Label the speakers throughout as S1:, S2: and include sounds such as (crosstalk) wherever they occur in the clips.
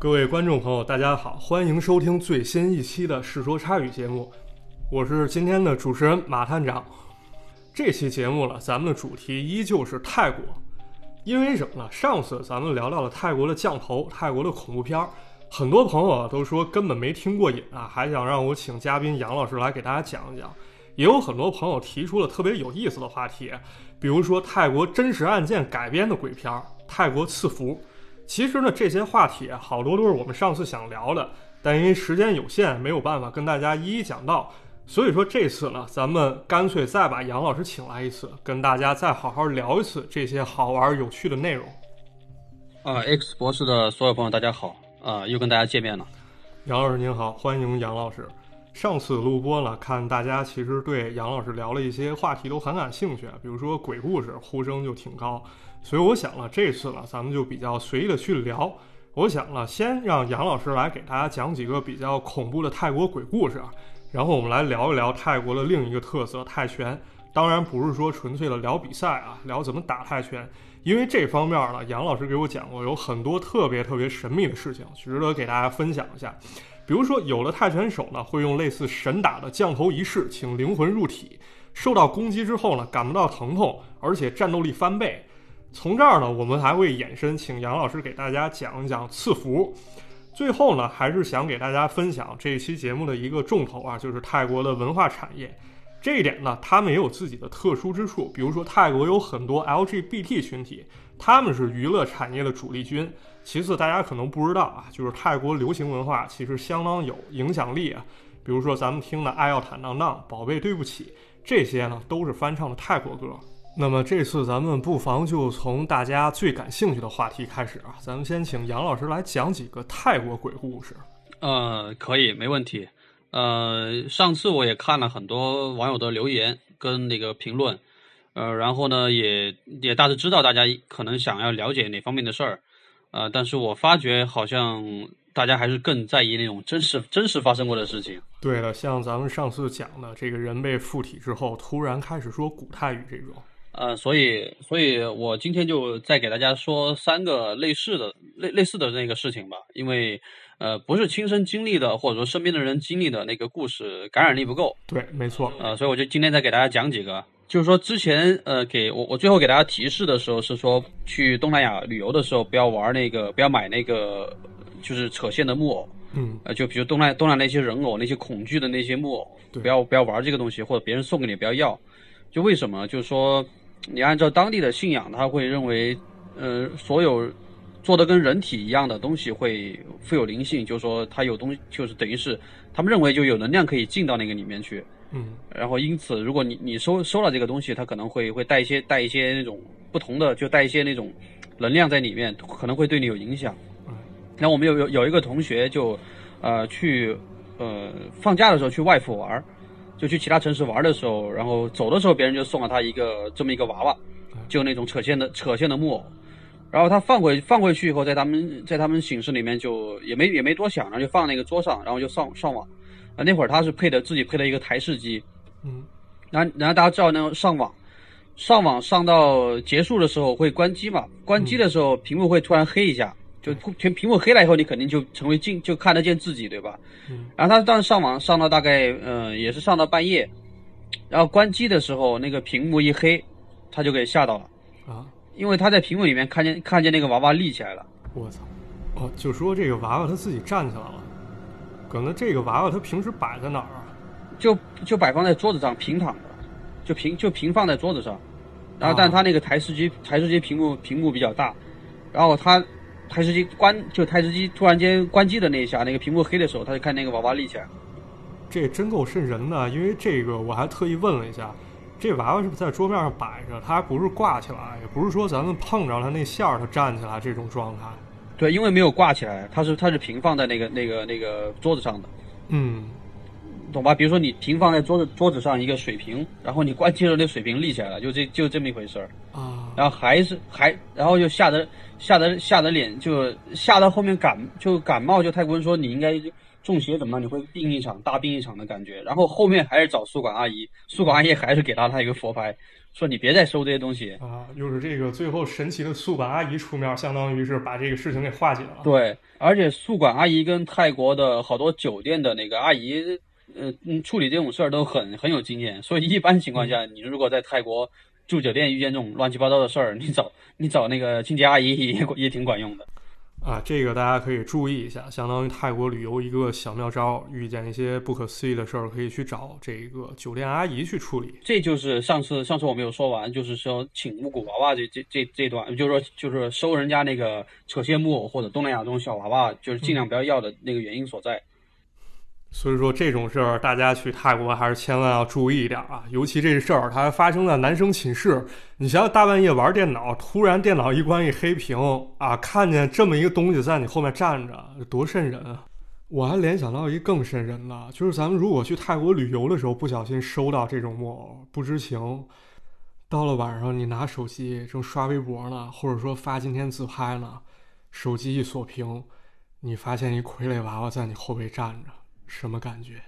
S1: 各位观众朋友，大家好，欢迎收听最新一期的《世说差语》节目，我是今天的主持人马探长。这期节目呢，咱们的主题依旧是泰国，因为什么呢？上次咱们聊到了泰国的降头、泰国的恐怖片儿，很多朋友都说根本没听过瘾啊，还想让我请嘉宾杨老师来给大家讲一讲。也有很多朋友提出了特别有意思的话题，比如说泰国真实案件改编的鬼片儿《泰国赐福》。其实呢，这些话题好多都是我们上次想聊的，但因为时间有限，没有办法跟大家一一讲到。所以说这次呢，咱们干脆再把杨老师请来一次，跟大家再好好聊一次这些好玩有趣的内容。
S2: 啊，X 博士的所有朋友，大家好，啊，又跟大家见面了。
S1: 杨老师您好，欢迎杨老师。上次录播了，看大家其实对杨老师聊了一些话题都很感兴趣，比如说鬼故事，呼声就挺高。所以我想了，这次呢，咱们就比较随意的去聊。我想了，先让杨老师来给大家讲几个比较恐怖的泰国鬼故事啊，然后我们来聊一聊泰国的另一个特色——泰拳。当然不是说纯粹的聊比赛啊，聊怎么打泰拳，因为这方面呢，杨老师给我讲过有很多特别特别神秘的事情，值得给大家分享一下。比如说，有的泰拳手呢，会用类似神打的降头仪式，请灵魂入体，受到攻击之后呢，感不到疼痛，而且战斗力翻倍。从这儿呢，我们还会延伸，请杨老师给大家讲一讲赐福。最后呢，还是想给大家分享这一期节目的一个重头啊，就是泰国的文化产业。这一点呢，他们也有自己的特殊之处。比如说，泰国有很多 LGBT 群体，他们是娱乐产业的主力军。其次，大家可能不知道啊，就是泰国流行文化其实相当有影响力啊。比如说咱们听的《爱要坦荡荡》《宝贝对不起》，这些呢都是翻唱的泰国歌。那么这次咱们不妨就从大家最感兴趣的话题开始啊，咱们先请杨老师来讲几个泰国鬼故事。
S2: 呃，可以，没问题。呃，上次我也看了很多网友的留言跟那个评论，呃，然后呢，也也大致知道大家可能想要了解哪方面的事儿，呃，但是我发觉好像大家还是更在意那种真实真实发生过的事情。
S1: 对了，像咱们上次讲的，这个人被附体之后，突然开始说古泰语这种。
S2: 呃，所以，所以我今天就再给大家说三个类似的、类类似的那个事情吧。因为，呃，不是亲身经历的，或者说身边的人经历的那个故事，感染力不够。
S1: 对，没错。
S2: 呃，所以我就今天再给大家讲几个。就是说，之前呃，给我我最后给大家提示的时候是说，去东南亚旅游的时候不要玩那个，不要买那个，就是扯线的木偶。
S1: 嗯。
S2: 呃，就比如东南东南那些人偶，那些恐惧的那些木偶，不要不要玩这个东西，或者别人送给你不要要。就为什么？就是说。你按照当地的信仰，他会认为，呃，所有做的跟人体一样的东西会富有灵性，就是说它有东西，就是等于是他们认为就有能量可以进到那个里面去。
S1: 嗯。
S2: 然后因此，如果你你收收了这个东西，它可能会会带一些带一些那种不同的，就带一些那种能量在里面，可能会对你有影响。
S1: 嗯。
S2: 那我们有有有一个同学就，呃，去呃放假的时候去外府玩。就去其他城市玩的时候，然后走的时候，别人就送了他一个这么一个娃娃，就那种扯线的扯线的木偶。然后他放回放回去以后，在他们在他们寝室里面就也没也没多想，然后就放那个桌上，然后就上上网。啊，那会儿他是配的自己配了一个台式机，
S1: 嗯，
S2: 然后然后大家知道那个上网，上网上到结束的时候会关机嘛？关机的时候屏幕会突然黑一下。就全屏幕黑了以后，你肯定就成为镜，就看得见自己，对吧？
S1: 嗯。
S2: 然后他当时上网上到大概，嗯，也是上到半夜，然后关机的时候，那个屏幕一黑，他就给吓到了。
S1: 啊。
S2: 因为他在屏幕里面看见看见那个娃娃立起来了。
S1: 我操！哦，就说这个娃娃他自己站起来了。可能这个娃娃他平时摆在哪儿啊？
S2: 就就摆放在桌子上平躺的，就平就平放在桌子上。然后，但他那个台式机台式机屏幕屏幕比较大，然后他。台式机关就台式机突然间关机的那一下，那个屏幕黑的时候，他就看那个娃娃立起来。
S1: 这真够瘆人的，因为这个我还特意问了一下，这娃娃是不是在桌面上摆着？它还不是挂起来，也不是说咱们碰着它那线儿它站起来这种状态。
S2: 对，因为没有挂起来，它是它是平放在那个那个那个桌子上的。
S1: 嗯，
S2: 懂吧？比如说你平放在桌子桌子上一个水瓶，然后你关机了，那水瓶立起来了，就这就这么一回事儿
S1: 啊。
S2: 然后还是还，然后就吓得。吓得吓得脸就吓到后面感就感冒就泰国人说你应该中邪怎么了你会病一场大病一场的感觉然后后面还是找宿管阿姨宿管阿姨还是给了他一个佛牌说你别再收这些东西
S1: 啊。又是这个最后神奇的宿管阿姨出面，相当于是把这个事情给化解了。
S2: 对，而且宿管阿姨跟泰国的好多酒店的那个阿姨，呃，处理这种事儿都很很有经验。所以一般情况下，你如果在泰国住酒店遇见这种乱七八糟的事儿，(laughs) 你找你找那个清洁阿姨也也挺管用的。
S1: 啊，这个大家可以注意一下，相当于泰国旅游一个小妙招，遇见一些不可思议的事儿，可以去找这个酒店阿姨去处理。
S2: 这就是上次上次我没有说完，就是说请巫蛊娃娃这这这这段，就是说就是收人家那个扯线木偶或者东南亚这种小娃娃，就是尽量不要要的那个原因所在。
S1: 所以说这种事儿，大家去泰国还是千万要注意一点啊！尤其这事儿，它还发生在男生寝室。你想想，大半夜玩电脑，突然电脑一关一黑屏啊，看见这么一个东西在你后面站着，多瘆人啊！我还联想到一更瘆人的，就是咱们如果去泰国旅游的时候，不小心收到这种木偶，不知情，到了晚上你拿手机正刷微博呢，或者说发今天自拍呢，手机一锁屏，你发现一傀儡娃娃在你后背站着。什么感觉？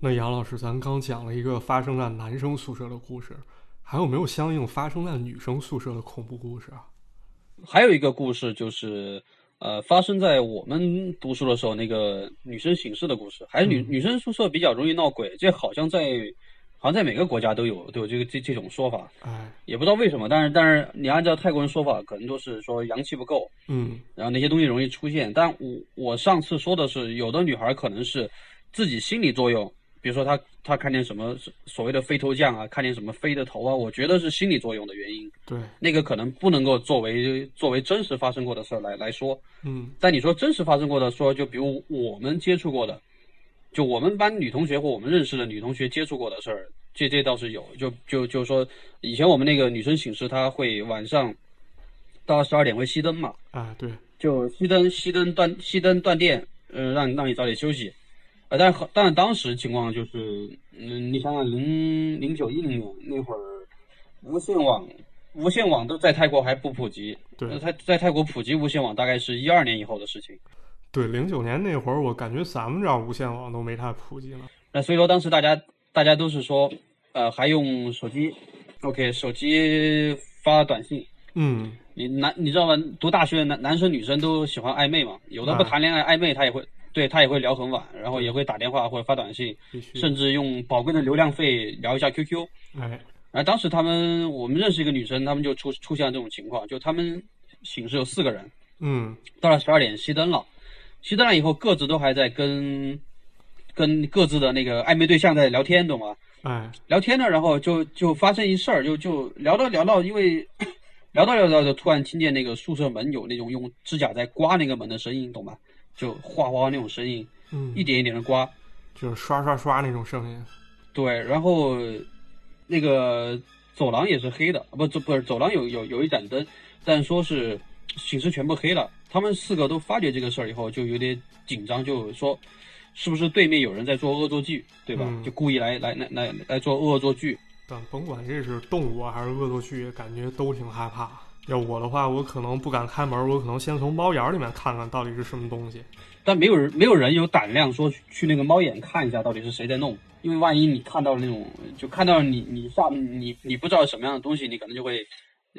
S1: 那杨老师，咱刚讲了一个发生在男生宿舍的故事，还有没有相应发生在女生宿舍的恐怖故事啊？
S2: 还有一个故事就是，呃，发生在我们读书的时候，那个女生寝室的故事，还是女女生宿舍比较容易闹鬼，这好像在。好像在每个国家都有都有这个这这种说法，
S1: 哎，
S2: 也不知道为什么，但是但是你按照泰国人说法，可能都是说阳气不够，
S1: 嗯，
S2: 然后那些东西容易出现。但我我上次说的是，有的女孩可能是自己心理作用，比如说她她看见什么所谓的飞头降啊，看见什么飞的头啊，我觉得是心理作用的原因。
S1: 对，
S2: 那个可能不能够作为作为真实发生过的事儿来来说，
S1: 嗯，
S2: 但你说真实发生过的，说就比如我们接触过的。就我们班女同学或我们认识的女同学接触过的事儿，这这倒是有。就就就说，以前我们那个女生寝室，她会晚上到十二点会熄灯嘛？
S1: 啊，对，
S2: 就熄灯，熄灯断，熄灯断电，呃，让让你早点休息。呃，但是但是当时情况就是，嗯，你想想零零九一零年那会儿，无线网无线网都在泰国还不普及，
S1: 对，
S2: 在在泰国普及无线网大概是一二年以后的事情。
S1: 对，零九年那会儿，我感觉咱们这儿无线网都没太普及呢。
S2: 那所以说，当时大家大家都是说，呃，还用手机，OK，手机发短信。
S1: 嗯，
S2: 你男你知道吗？读大学的男男生女生都喜欢暧昧嘛，有的不谈恋爱暧昧，他也会对他也会聊很晚，然后也会打电话或者发短信，甚至用宝贵的流量费聊一下 QQ。
S1: 哎，
S2: 然后当时他们我们认识一个女生，他们就出出现了这种情况，就他们寝室有四个人，
S1: 嗯，
S2: 到了十二点熄灯了。熄灯了以后，各自都还在跟跟各自的那个暧昧对象在聊天，懂吗？
S1: 哎，
S2: 聊天呢，然后就就发生一事儿，就就聊到聊到，因为聊 (coughs) 到聊到，就突然听见那个宿舍门有那种用指甲在刮那个门的声音，懂吗？就哗哗那种声音，
S1: 嗯，
S2: 一点一点的刮，
S1: 就是刷刷刷那种声音。
S2: 对，然后那个走廊也是黑的，不，不是走廊有有有一盏灯，但说是寝室全部黑了。他们四个都发觉这个事儿以后，就有点紧张，就说，是不是对面有人在做恶作剧，对吧？就故意来来来来来做恶作剧。
S1: 但甭管这是动物还是恶作剧，感觉都挺害怕。要我的话，我可能不敢开门，我可能先从猫眼里面看看到底是什么东西。
S2: 但没有人没有人有胆量说去那个猫眼看一下到底是谁在弄，因为万一你看到了那种，就看到你你下你你不知道什么样的东西，你可能就会。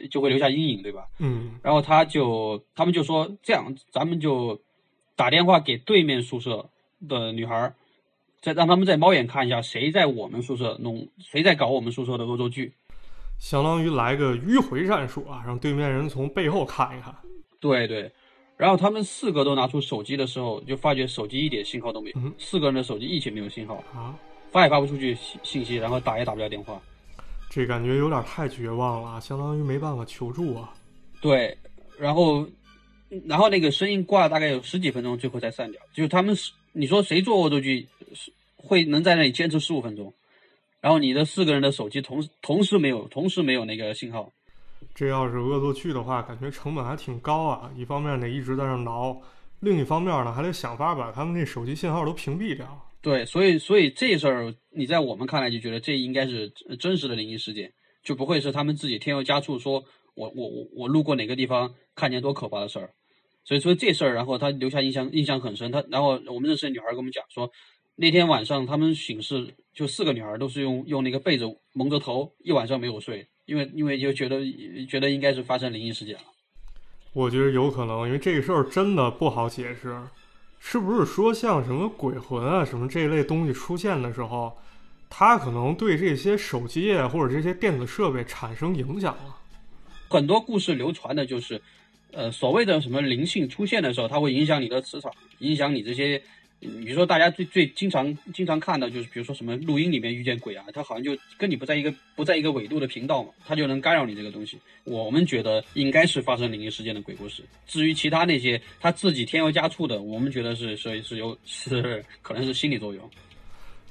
S2: 就会留下阴影，对吧？
S1: 嗯。
S2: 然后他就，他们就说这样，咱们就打电话给对面宿舍的女孩，再让他们再猫眼看一下，谁在我们宿舍弄，谁在搞我们宿舍的恶作剧。
S1: 相当于来个迂回战术啊，让对面人从背后看一看。
S2: 对对。然后他们四个都拿出手机的时候，就发觉手机一点信号都没有，嗯四个人的手机一起没有信号
S1: 啊，
S2: 发也发不出去信信息，然后打也打不了电话。
S1: 这感觉有点太绝望了，相当于没办法求助啊。
S2: 对，然后，然后那个声音挂了大概有十几分钟，最后才散掉。就是他们是你说谁做恶作剧，会能在那里坚持十五分钟？然后你的四个人的手机同同时没有，同时没有那个信号。
S1: 这要是恶作剧的话，感觉成本还挺高啊。一方面得一直在那挠，另一方面呢，还得想法把他们那手机信号都屏蔽掉。
S2: 对，所以所以这事儿你在我们看来就觉得这应该是真实的灵异事件，就不会是他们自己添油加醋说，我我我我路过哪个地方看见多可怕的事儿，所以说这事儿，然后他留下印象印象很深。他然后我们认识的女孩跟我们讲说，那天晚上他们寝室就四个女孩都是用用那个被子蒙着头，一晚上没有睡，因为因为就觉得觉得应该是发生灵异事件了。
S1: 我觉得有可能，因为这个事儿真的不好解释，是不是说像什么鬼魂啊什么这一类东西出现的时候，它可能对这些手机啊或者这些电子设备产生影响啊？
S2: 很多故事流传的就是，呃，所谓的什么灵性出现的时候，它会影响你的磁场，影响你这些。比如说，大家最最经常经常看到就是，比如说什么录音里面遇见鬼啊，他好像就跟你不在一个不在一个纬度的频道嘛，他就能干扰你这个东西。我们觉得应该是发生灵异事件的鬼故事。至于其他那些他自己添油加醋的，我们觉得是所以是有是可能是心理作用。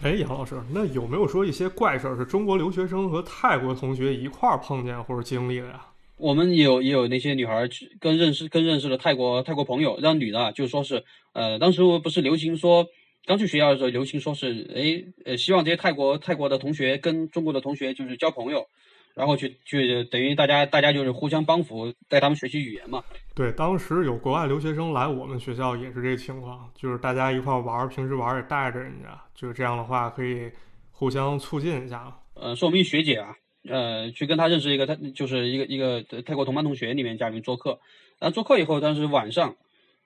S1: 哎，杨老师，那有没有说一些怪事儿是中国留学生和泰国同学一块儿碰见或者经历的呀？
S2: 我们也有也有那些女孩去跟认识跟认识的泰国泰国朋友，让女的就说是，呃，当时不是流行说，刚去学校的时候流行说是，哎，呃，希望这些泰国泰国的同学跟中国的同学就是交朋友，然后去去等于大家大家就是互相帮扶，带他们学习语言嘛。
S1: 对，当时有国外留学生来我们学校也是这情况，就是大家一块玩，平时玩也带着人家，就是这样的话可以互相促进一下。
S2: 呃，是我们一学姐啊。呃，去跟他认识一个，他就是一个一个泰国同班同学里面家里面做客，然后做客以后，当时晚上，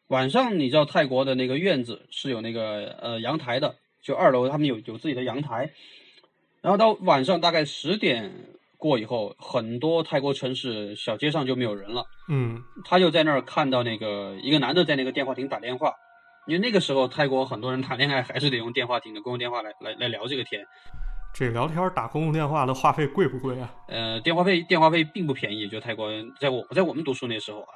S2: 晚上你知道泰国的那个院子是有那个呃阳台的，就二楼他们有有自己的阳台，然后到晚上大概十点过以后，很多泰国城市小街上就没有人了，
S1: 嗯，
S2: 他就在那儿看到那个一个男的在那个电话亭打电话，因为那个时候泰国很多人谈恋爱还是得用电话亭的公用电话来来来聊这个天。
S1: 这聊天打公共电话的话费贵不贵啊？
S2: 呃，电话费电话费并不便宜，就泰国在我在我们读书那时候啊，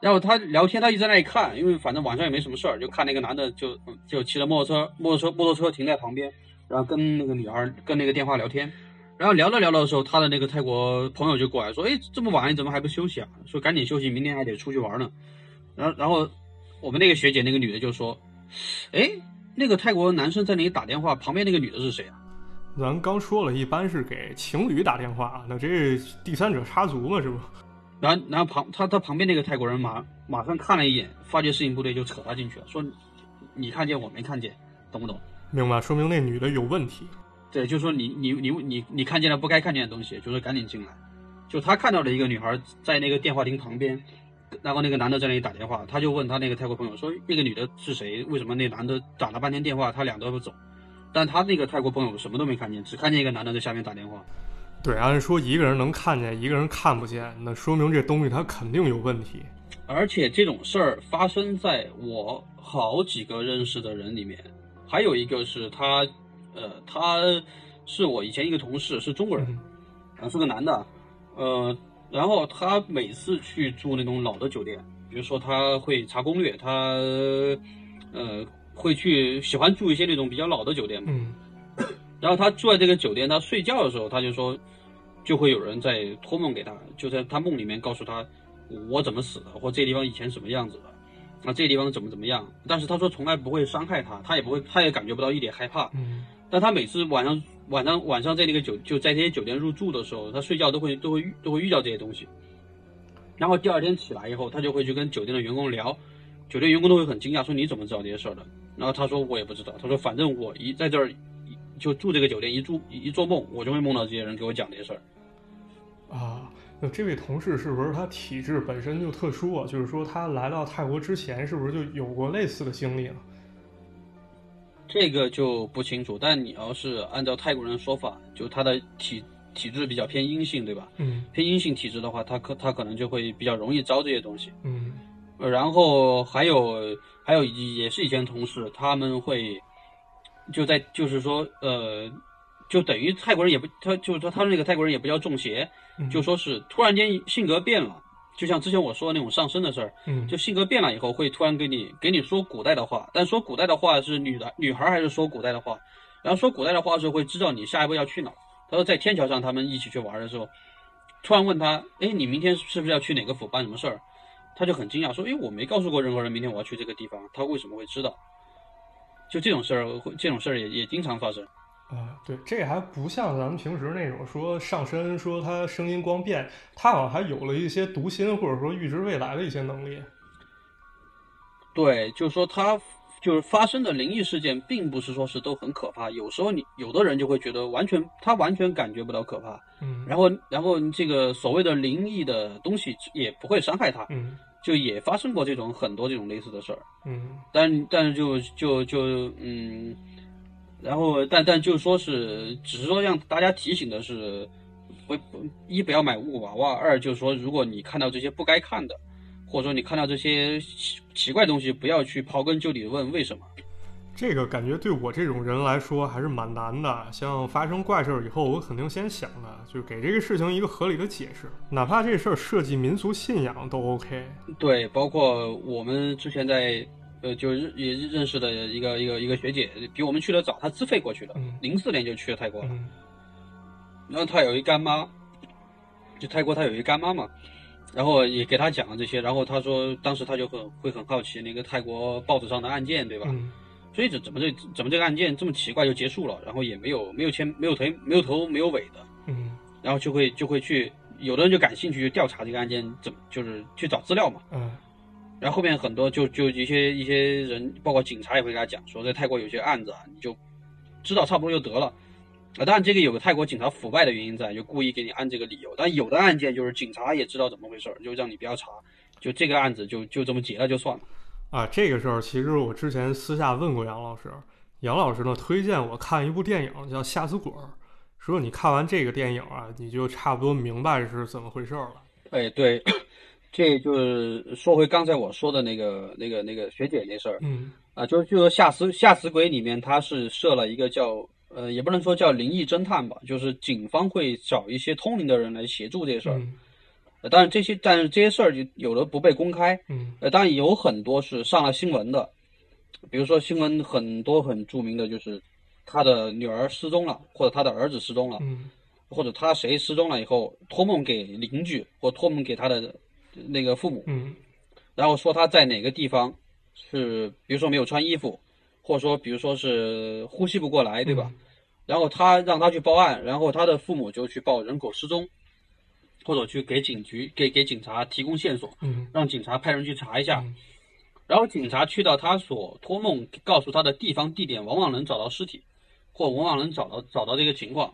S2: 然后他聊天，他一直在那里看，因为反正晚上也没什么事儿，就看那个男的就就骑着摩托车，摩托车摩托车停在旁边，然后跟那个女孩跟那个电话聊天，然后聊着聊着的时候，他的那个泰国朋友就过来说：“哎，这么晚你怎么还不休息啊？说赶紧休息，明天还得出去玩呢。”然后然后我们那个学姐那个女的就说：“哎，那个泰国男生在那里打电话，旁边那个女的是谁啊？”
S1: 咱刚说了一般是给情侣打电话，那这第三者插足嘛，是不？
S2: 然后，然后旁他他旁边那个泰国人马马上看了一眼，发觉事情不对，就扯他进去了，说你看见我没看见，懂不懂？
S1: 明白，说明那女的有问题。
S2: 对，就说你你你你你看见了不该看见的东西，就说赶紧进来。就他看到了一个女孩在那个电话亭旁边，然后那个男的在那里打电话，他就问他那个泰国朋友说那个女的是谁？为什么那男的打了半天电话，他俩都不走？但他那个泰国朋友什么都没看见，只看见一个男的在下面打电话。
S1: 对，按说一个人能看见，一个人看不见，那说明这东西它肯定有问题。
S2: 而且这种事儿发生在我好几个认识的人里面，还有一个是他，呃，他是我以前一个同事，是中国人，啊，是个男的，呃，然后他每次去住那种老的酒店，比如说他会查攻略，他，呃。会去喜欢住一些那种比较老的酒店嘛，
S1: 嗯，
S2: 然后他住在这个酒店，他睡觉的时候，他就说，就会有人在托梦给他，就在他梦里面告诉他我怎么死的，或这地方以前什么样子的，那，这地方怎么怎么样，但是他说从来不会伤害他，他也不会，他也感觉不到一点害怕，
S1: 嗯，
S2: 但他每次晚上晚上晚上在那个酒就在这些酒店入住的时候，他睡觉都会都会都会遇到这些东西，然后第二天起来以后，他就会去跟酒店的员工聊，酒店员工都会很惊讶，说你怎么知道这些事儿的？然后他说我也不知道，他说反正我一在这儿，就住这个酒店，一住一做梦，我就会梦到这些人给我讲这些事儿。
S1: 啊，那这位同事是不是他体质本身就特殊啊？就是说他来到泰国之前是不是就有过类似的经历呢？
S2: 这个就不清楚，但你要是按照泰国人的说法，就他的体体质比较偏阴性，对吧？
S1: 嗯。
S2: 偏阴性体质的话，他可他可能就会比较容易招这些东西。
S1: 嗯。
S2: 然后还有还有也是以前同事，他们会就在就是说呃，就等于泰国人也不他就是说他们那个泰国人也不叫中邪，就说是突然间性格变了，就像之前我说的那种上身的事儿，就性格变了以后会突然给你给你说古代的话，但说古代的话是女的女孩还是说古代的话，然后说古代的话的时候会知道你下一步要去哪。他说在天桥上他们一起去玩的时候，突然问他，哎，你明天是不是要去哪个府办什么事儿？他就很惊讶，说：“哎，我没告诉过任何人，明天我要去这个地方，他为什么会知道？就这种事儿，会这种事儿也也经常发生。
S1: 啊，对，这还不像咱们平时那种说上身，说他声音光变，他好像还有了一些读心或者说预知未来的一些能力。
S2: 对，就是说他，就是发生的灵异事件，并不是说是都很可怕。有时候你有的人就会觉得完全他完全感觉不到可怕，
S1: 嗯，
S2: 然后然后这个所谓的灵异的东西也不会伤害他，
S1: 嗯
S2: 就也发生过这种很多这种类似的事儿。
S1: 嗯
S2: 但但是就就就嗯，然后但但就说是，只是说让大家提醒的是，不不一不要买雾娃娃，二就是说，如果你看到这些不该看的，或者说你看到这些奇奇怪的东西，不要去刨根究底的问为什么。
S1: 这个感觉对我这种人来说还是蛮难的。像发生怪事儿以后，我肯定先想的就是给这个事情一个合理的解释，哪怕这事儿涉及民俗信仰都 OK。
S2: 对，包括我们之前在呃，就认也认识的一个一个一个学姐，比我们去的早，她自费过去的
S1: 嗯，
S2: 零四年就去了泰国了。
S1: 嗯
S2: 然后她有一干妈，就泰国她有一干妈嘛，然后也给她讲了这些，然后她说当时她就很会很好奇那个泰国报纸上的案件，对吧？
S1: 嗯
S2: 所以怎怎么这怎么这个案件这么奇怪就结束了，然后也没有没有牵没有头没有头没有尾的，
S1: 嗯
S2: 然后就会就会去有的人就感兴趣就调查这个案件怎么就是去找资料嘛。
S1: 嗯
S2: 然后后面很多就就一些一些人，包括警察也会给他讲说，在泰国有些案子啊，你就知道差不多就得了。啊，当然这个有个泰国警察腐败的原因在，就故意给你按这个理由。但有的案件就是警察也知道怎么回事儿，就让你不要查，就这个案子就就这么结了就算了。
S1: 啊，这个事儿其实我之前私下问过杨老师，杨老师呢推荐我看一部电影叫《吓死鬼儿》，说你看完这个电影啊，你就差不多明白是怎么回事儿了。
S2: 哎，对，这就是说回刚才我说的那个那个那个学姐那事儿
S1: 嗯
S2: 啊，就是就说吓死吓死鬼里面，他是设了一个叫呃，也不能说叫灵异侦探吧，就是警方会找一些通灵的人来协助这事儿。
S1: 嗯
S2: 呃，当然这些，但是这些事儿就有的不被公开，
S1: 嗯
S2: 呃，当然有很多是上了新闻的，比如说新闻很多很著名的就是他的女儿失踪了，或者他的儿子失踪了，
S1: 嗯
S2: 或者他谁失踪了以后托梦给邻居或托梦给他的那个父母，
S1: 嗯
S2: 然后说他在哪个地方是，比如说没有穿衣服，或者说比如说是呼吸不过来，对吧？然后他让他去报案，然后他的父母就去报人口失踪，或者去给警局给给警察提供线索，
S1: 嗯
S2: 让警察派人去查一下。
S1: 嗯
S2: 然后警察去到他所托梦告诉他的地方地点，往往能找到尸体，或往往能找到找到这个情况。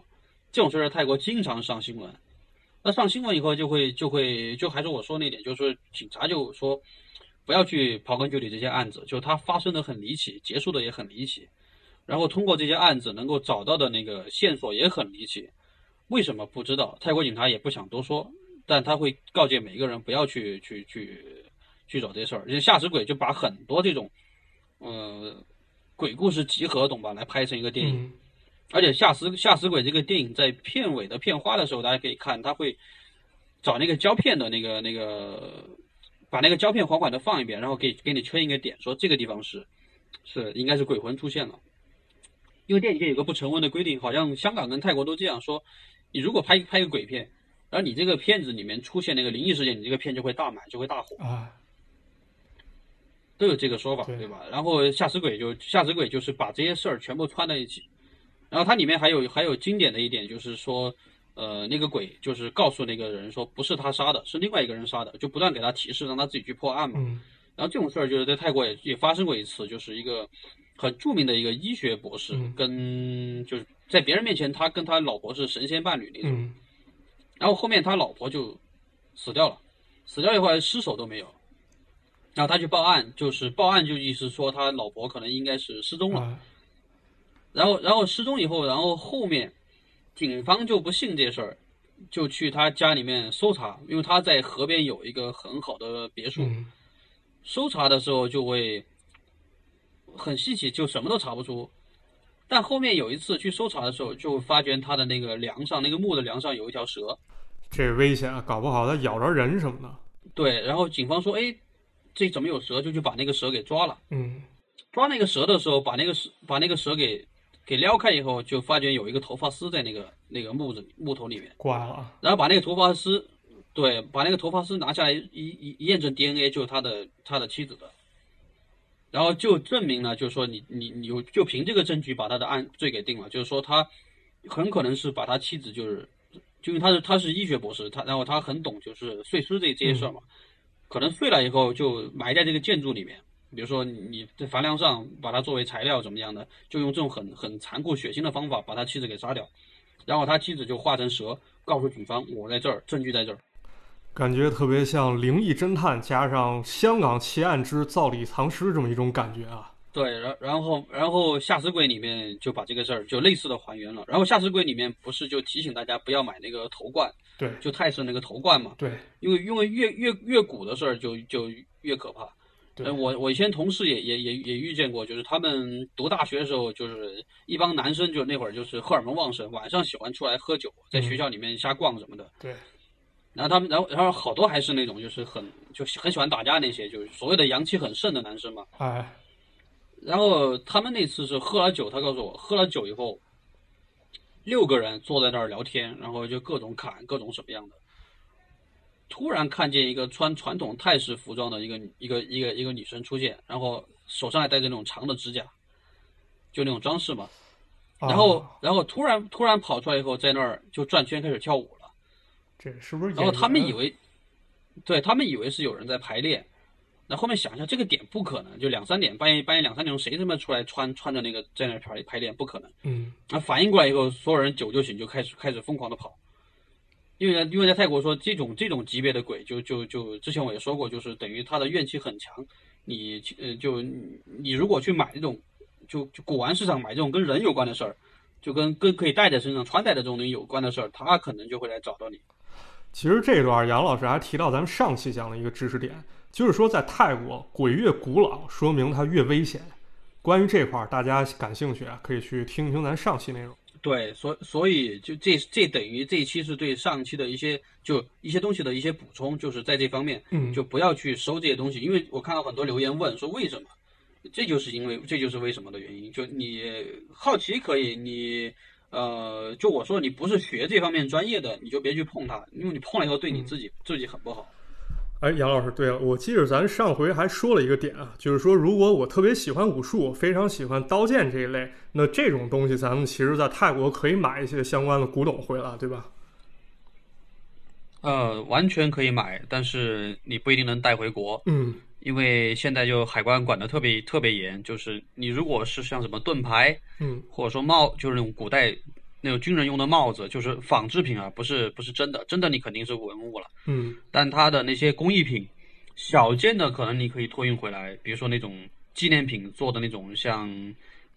S2: 这种事儿在泰国经常上新闻。那上新闻以后就会就会就还是我说那点，就是说警察就说不要去刨根究底这些案子，就它发生的很离奇，结束的也很离奇。然后通过这些案子能够找到的那个线索也很离奇，为什么不知道？泰国警察也不想多说，但他会告诫每一个人不要去去去去找这事儿。就吓死鬼就把很多这种呃鬼故事集合，懂吧？来拍成一个电影。
S1: 嗯
S2: 而且吓死吓死鬼这个电影在片尾的片花的时候，大家可以看，他会找那个胶片的那个那个，把那个胶片缓缓的放一遍，然后给给你圈一个点，说这个地方是是应该是鬼魂出现了。因为电影界有个不成文的规定，好像香港跟泰国都这样说：你如果拍拍一个鬼片，然后你这个片子里面出现那个灵异事件，你这个片就会大卖，就会大火。
S1: 啊
S2: 都有这个说法，
S1: 对
S2: 对吧？然后吓死鬼就吓死鬼就是把这些事儿全部串在一起，然后它里面还有还有经典的一点就是说，呃，那个鬼就是告诉那个人说不是他杀的，是另外一个人杀的，就不断给他提示让他自己去破案嘛。
S1: 嗯
S2: 然后这种事儿就是在泰国也也发生过一次，就是一个很著名的一个医学博士
S1: 嗯
S2: 跟就是在别人面前他跟他老婆是神仙伴侣那种，
S1: 嗯。
S2: 然后后面他老婆就死掉了，死掉以后还尸首都没有，然后他去报案，就是报案就意思说他老婆可能应该是失踪了，
S1: 啊。
S2: 然后然后失踪以后，然后后面警方就不信这事儿，就去他家里面搜查，因为他在河边有一个很好的别墅，
S1: 嗯。
S2: 搜查的时候就会很稀奇，就什么都查不出。但后面有一次去搜查的时候，就发觉他的那个梁上，那个木的梁上有一条蛇，
S1: 这危险啊，搞不好它咬着人什么的。
S2: 对，然后警方说，哎，这怎么有蛇？就去把那个蛇给抓了。
S1: 嗯
S2: 抓那个蛇的时候，把那个蛇把那个蛇给给撩开以后，就发觉有一个头发丝在那个那个木子木头里面，
S1: 挂了啊。
S2: 然后把那个头发丝，对，把那个头发丝拿下来一一一验证 DNA，就是他的他的妻子的，然后就证明了，就是说你你你有就凭这个证据把他的案罪给定了，就是说他很可能是把他妻子就是，就因为他是他是医学博士，他然后他很懂就是碎尸这这些事儿嘛，可能碎了以后就埋在这个建筑里面，比如说你在房梁上把它作为材料怎么样的，就用这种很很残酷血腥的方法把他妻子给杀掉，然后他妻子就化成蛇，告诉警方我在这儿，证据在这儿。
S1: 感觉特别像灵异侦探加上香港奇案之造里藏尸这么一种感觉啊。
S2: 对，然然后然后下尸柜里面就把这个事儿就类似的还原了。然后下尸柜里面不是就提醒大家不要买那个头冠，
S1: 对，
S2: 就泰式那个头冠嘛。
S1: 对，
S2: 因为因为越越越古的事儿就就越可怕。
S1: 对，
S2: 我我以前同事也也也也遇见过，就是他们读大学的时候，就是一帮男生，就那会儿就是荷尔蒙旺盛，晚上喜欢出来喝酒，在学校里面瞎逛什么的。
S1: 对。
S2: 然后他们，然后然后好多还是那种就是很就很喜欢打架那些，就是所谓的阳气很盛的男生嘛。
S1: 哎。
S2: 然后他们那次是喝了酒，他告诉我，喝了酒以后，六个人坐在那儿聊天，然后就各种砍，各种什么样的。突然看见一个穿传统泰式服装的一个一个一个一个女生出现，然后手上还戴着那种长的指甲，就那种装饰嘛。然后然后突然突然跑出来以后，在那儿就转圈开始跳舞了。
S1: 这是不是？
S2: 然后他们以为，对他们以为是有人在排练。那后面想一下，这个点不可能，就两三点，半夜半夜两三点钟，谁他妈出来穿穿着那个在那排排练？不可能。
S1: 嗯。
S2: 那反应过来以后，所有人酒就醒，就开始开始疯狂的跑。因为因为在泰国说这种这种级别的鬼，就就就之前我也说过，就是等于他的怨气很强。你呃就你如果去买这种，就就古玩市场买这种跟人有关的事儿，就跟跟可以带在身上穿戴的这种东西有关的事儿，他可能就会来找到你。
S1: 其实这段杨老师还提到咱们上期讲的一个知识点。就是说，在泰国，鬼越古老，说明它越危险。关于这块儿，大家感兴趣啊，可以去听一听咱上期内容。
S2: 对，所所以就这这等于这一期是对上期的一些就一些东西的一些补充，就是在这方面，
S1: 嗯，
S2: 就不要去收这些东西，因为我看到很多留言问说为什么，这就是因为这就是为什么的原因。就你好奇可以，你呃，就我说你不是学这方面专业的，你就别去碰它，因为你碰了以后对你自己自己很不好。
S1: 哎，杨老师，对了，我记得咱上回还说了一个点啊，就是说，如果我特别喜欢武术，非常喜欢刀剑这一类，那这种东西咱们其实，在泰国可以买一些相关的古董回来，对吧？
S2: 呃，完全可以买，但是你不一定能带回国。
S1: 嗯，
S2: 因为现在就海关管的特别特别严，就是你如果是像什么盾牌，
S1: 嗯，
S2: 或者说帽，就是那种古代。那种军人用的帽子就是仿制品啊，不是不是真的，真的你肯定是文物了。
S1: 嗯，
S2: 但它的那些工艺品，小件的可能你可以托运回来，比如说那种纪念品做的那种像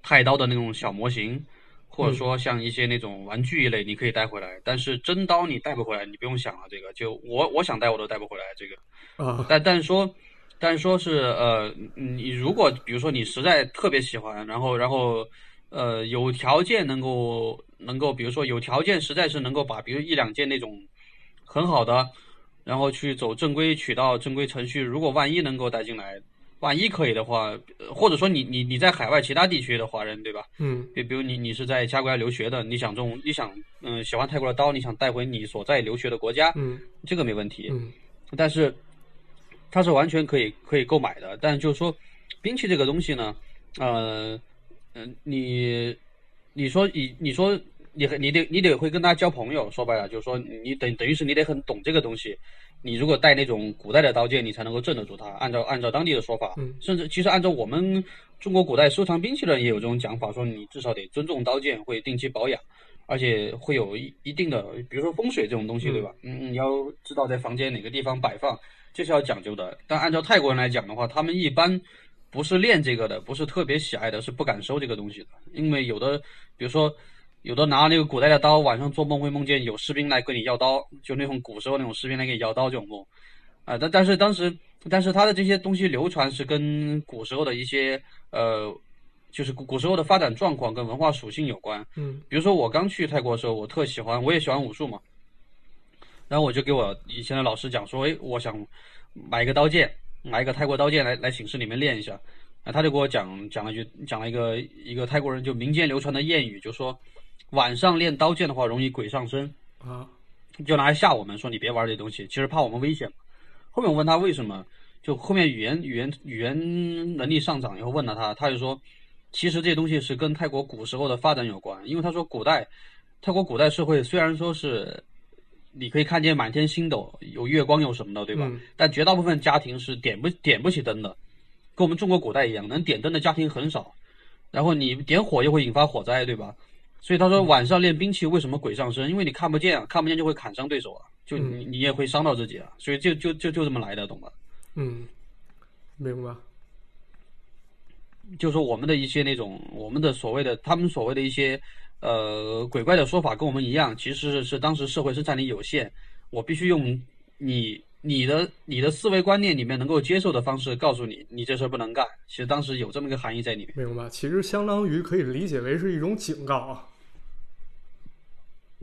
S2: 太刀的那种小模型，或者说像一些那种玩具一类，你可以带回来。但是真刀你带不回来，你不用想了。这个就我我想带我都带不回来。这个
S1: 啊，
S2: 但但是说，但是说是呃，你如果比如说你实在特别喜欢，然后然后呃有条件能够。能够，比如说有条件，实在是能够把，比如一两件那种很好的，然后去走正规渠道、正规程序。如果万一能够带进来，万一可以的话，或者说你你你在海外其他地区的华人，对吧？
S1: 嗯。
S2: 比比如你你是在其他国家留学的，你想这种你想嗯喜欢泰国的刀，你想带回你所在留学的国家，
S1: 嗯，
S2: 这个没问题。
S1: 嗯。
S2: 但是它是完全可以可以购买的，但就是说兵器这个东西呢，呃嗯你。你说你你说你你得你得会跟他交朋友，说白了就是说你等等于是你得很懂这个东西。你如果带那种古代的刀剑，你才能够镇得住它。按照按照当地的说法，
S1: 嗯，
S2: 甚至其实按照我们中国古代收藏兵器的人也有这种讲法，说你至少得尊重刀剑，会定期保养，而且会有一一定的，比如说风水这种东西，对吧？嗯，你要知道在房间哪个地方摆放，这是要讲究的。但按照泰国人来讲的话，他们一般。不是练这个的，不是特别喜爱的，是不敢收这个东西的。因为有的，比如说，有的拿那个古代的刀，晚上做梦会梦见有士兵来跟你要刀，就那种古时候那种士兵来给你要刀这种梦。啊，但但是当时，但是他的这些东西流传是跟古时候的一些呃，就是古古时候的发展状况跟文化属性有关。
S1: 嗯，
S2: 比如说我刚去泰国的时候，我特喜欢，我也喜欢武术嘛。然后我就给我以前的老师讲说，哎，我想买一个刀剑。买一个泰国刀剑来来寝室里面练一下，啊，他就给我讲讲了一句，讲了一个一个泰国人就民间流传的谚语，就说晚上练刀剑的话容易鬼上身
S1: 啊，
S2: 就拿来吓我们说你别玩这东西，其实怕我们危险。后面我问他为什么，就后面语言语言语言能力上涨以后问了他，他就说其实这东西是跟泰国古时候的发展有关，因为他说古代泰国古代社会虽然说是。你可以看见满天星斗，有月光，有什么的，对吧？但绝大部分家庭是点不点不起灯的，跟我们中国古代一样，能点灯的家庭很少，然后你点火又会引发火灾，对吧？所以他说晚上练兵器为什么鬼上身？因为你看不见啊，看不见就会砍伤对手啊，就你你也会伤到自己啊，所以就就就就这么来的，懂吧？
S1: 嗯，明白。
S2: 就说我们的一些那种，我们的所谓的他们所谓的一些呃鬼怪的说法跟我们一样，其实是当时社会生产力有限，我必须用你你的你的思维观念里面能够接受的方式告诉你，你这事儿不能干。其实当时有这么一个含义在里面。
S1: 明白，其实相当于可以理解为是一种警告啊。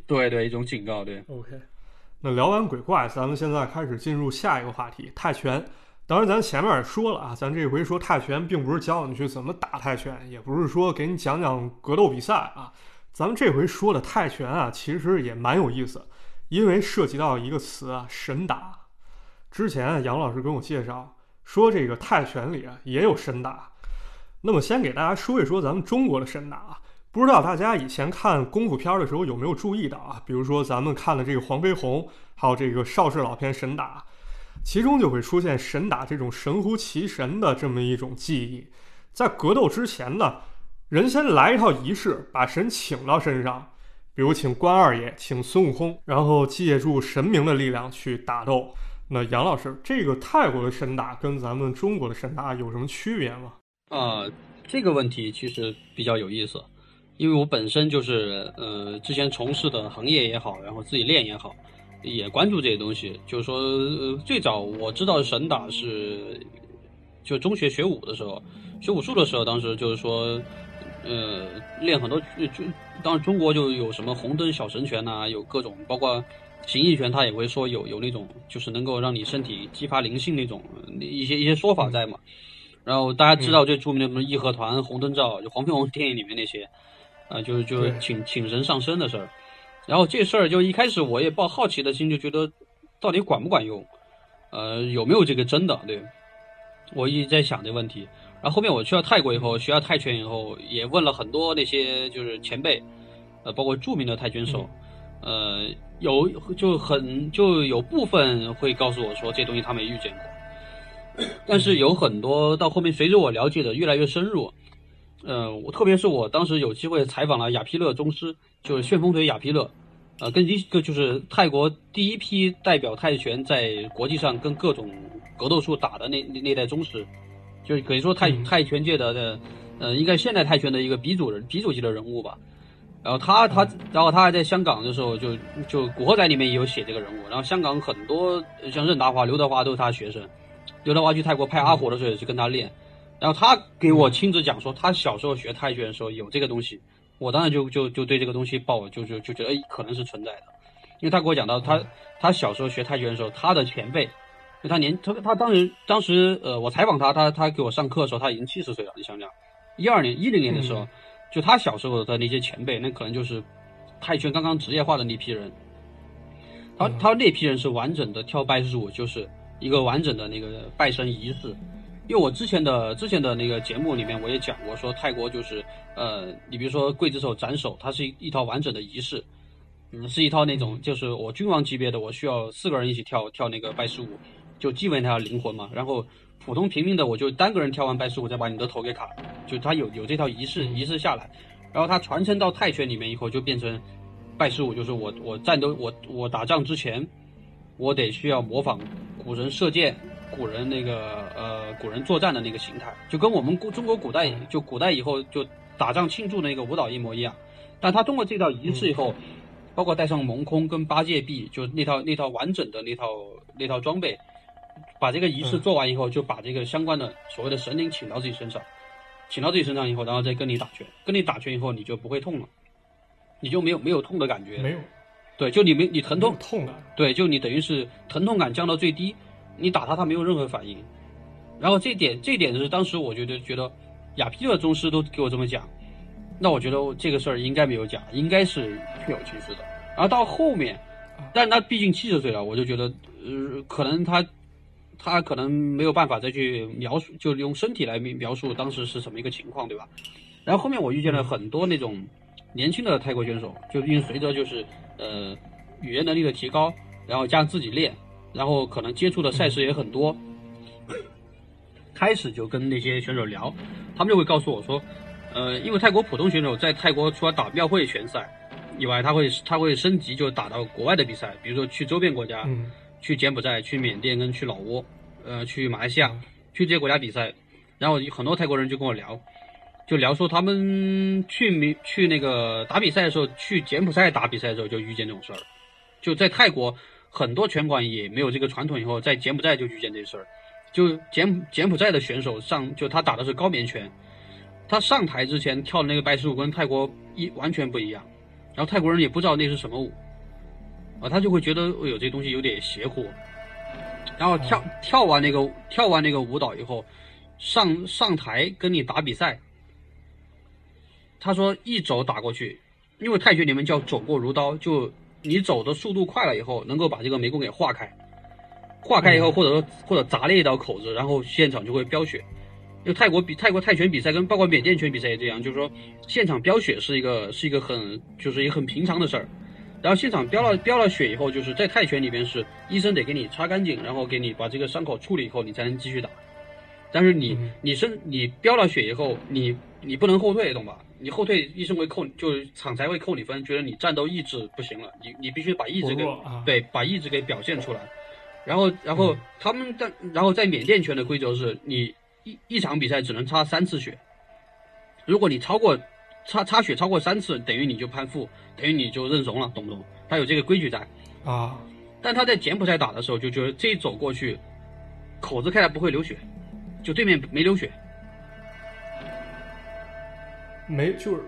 S2: 对对，一种警告，对。
S1: OK，那聊完鬼怪，咱们现在开始进入下一个话题——泰拳。当然，咱前面也说了啊，咱这回说泰拳，并不是教你去怎么打泰拳，也不是说给你讲讲格斗比赛啊。咱们这回说的泰拳啊，其实也蛮有意思，因为涉及到一个词啊，神打。之前杨老师跟我介绍说，这个泰拳里啊也有神打。那么先给大家说一说咱们中国的神打啊，不知道大家以前看功夫片的时候有没有注意到啊？比如说咱们看的这个黄飞鸿，还有这个邵氏老片神打。其中就会出现神打这种神乎其神的这么一种技艺，在格斗之前呢，人先来一套仪式，把神请到身上，比如请关二爷，请孙悟空，然后借助神明的力量去打斗。那杨老师，这个泰国的神打跟咱们中国的神打有什么区别吗？
S2: 啊，这个问题其实比较有意思，因为我本身就是呃之前从事的行业也好，然后自己练也好。也关注这些东西，就是说，呃，最早我知道神打是，就中学学武的时候，学武术的时候，当时就是说，呃，练很多，就就当然中国就有什么红灯小神拳呐，有各种，包括形意拳，他也会说有有那种，就是能够让你身体激发灵性那种一些一些说法在嘛。然后大家知道最著名的什么义和团、红灯照，就黄飞鸿电影里面那些，啊，就是就是请请神上身的事儿。然后这事儿就一开始我也抱好奇的心，就觉得到底管不管用，呃，有没有这个真的？对，我一直在想这问题。然后后面我去了泰国以后，学了泰拳以后，也问了很多那些就是前辈，呃，包括著名的泰拳手，呃，有就很就有部分会告诉我说这东西他没遇见过，但是有很多到后面随着我了解的越来越深入。呃，我特别是我当时有机会采访了亚皮勒宗师，就是旋风腿亚皮勒，呃，跟一个就是泰国第一批代表泰拳在国际上跟各种格斗术打的那那代宗师，就是可以说泰泰拳界的的，呃，应该现代泰拳的一个鼻祖人鼻祖级的人物吧。然后他他，然后他还在香港的时候就就古惑仔里面也有写这个人物。然后香港很多像任达华、刘德华都是他学生，刘德华去泰国拍阿火的时候也是跟他练。然后他给我亲自讲说，他小时候学泰拳的时候有这个东西，我当然就就就对这个东西抱就就就觉得哎可能是存在的，因为他给我讲到他他小时候学泰拳的时候，他的前辈，就他年他他当时当时呃我采访他，他他给我上课的时候他已经七十岁了，你想想，一二年一零年的时候，就他小时候的那些前辈，那可能就是泰拳刚刚职业化的那批人，他他那批人是完整的跳拜师舞，就是一个完整的那个拜神仪式。因为我之前的之前的那个节目里面，我也讲过，说泰国就是，呃，你比如说刽子手斩首，它是一一套完整的仪式，嗯，是一套那种，就是我君王级别的，我需要四个人一起跳跳那个拜师舞，就祭问他灵魂嘛。然后普通平民的，我就单个人跳完拜师舞，再把你的头给砍，就他有有这套仪式仪式下来，然后他传承到泰拳里面以后，就变成拜师舞，就是我我战斗我我打仗之前，我得需要模仿古人射箭。古人那个呃，古人作战的那个形态，就跟我们古中国古代就古代以后就打仗庆祝那个舞蹈一模一样。但他通过这套仪式以后，包括带上蒙空跟八戒臂，就那套那套完整的那套那套装备，把这个仪式做完以后，就把这个相关的所谓的神灵请到自己身上，请到自己身上以后，然后再跟你打拳，跟你打拳以后，你就不会痛了，你就没有没有痛的感觉。
S1: 没有。
S2: 对，就你没你疼痛
S1: 痛感。
S2: 对，就你等于是疼痛感降到最低。你打他，他没有任何反应。然后这点，这点是当时我觉得觉得，亚皮勒宗师都给我这么讲，那我觉得这个事儿应该没有假，应该是确有其事的。然后到后面，但他毕竟七十岁了，我就觉得，呃，可能他，他可能没有办法再去描述，就用身体来描述当时是什么一个情况，对吧？然后后面我遇见了很多那种年轻的泰国选手，就因为随着就是呃语言能力的提高，然后加上自己练。然后可能接触的赛事也很多，开始就跟那些选手聊，他们就会告诉我说，呃，因为泰国普通选手在泰国除了打庙会拳赛以外，他会他会升级就打到国外的比赛，比如说去周边国家，
S1: 嗯
S2: 去柬埔寨、去缅甸跟去老挝，呃，去马来西亚，去这些国家比赛。然后很多泰国人就跟我聊，就聊说他们去米去那个打比赛的时候，去柬埔寨打比赛的时候就遇见这种事儿，就在泰国很多拳馆也没有这个传统，以后在柬埔寨就遇见这事儿。就柬柬埔寨的选手上，就他打的是高棉拳，他上台之前跳的那个拜师舞跟泰国一完全不一样，然后泰国人也不知道那是什么舞，啊，他就会觉得哎呦这东西有点邪乎，然后跳、跳完那个跳完那个舞蹈以后，上上台跟你打比赛，他说一肘打过去，因为泰拳里面叫走过如刀，就你走的速度快了以后，能够把这个眉弓给化开，化开以后，或者说或者砸裂一道口子，然后现场就会飙血。就泰国比泰国泰拳比赛跟包括缅甸拳比赛也这样，就是说现场飙血是一个是一个很就是一个很平常的事儿。然后现场飙了飙了血以后，就是在泰拳里边是医生得给你擦干净，然后给你把这个伤口处理以后，你才能继续打。但是你你身你飙了血以后，你你不能后退，懂吧？你后退，医生会扣，就是场才会扣你分，觉得你战斗意志不行了，你你必须把意志给
S1: 啊
S2: 对，把意志给表现出来。然后然后他们在然后在缅甸拳的规则是你一一场比赛只能擦三次血，如果你超过擦擦血超过三次，等于你就攀附，等于你就认怂了，懂不懂？他有这个规矩在。
S1: 啊，
S2: 但他在柬埔寨打的时候就觉得这一走过去，口子开来不会流血，就对面没流血。
S1: 没就是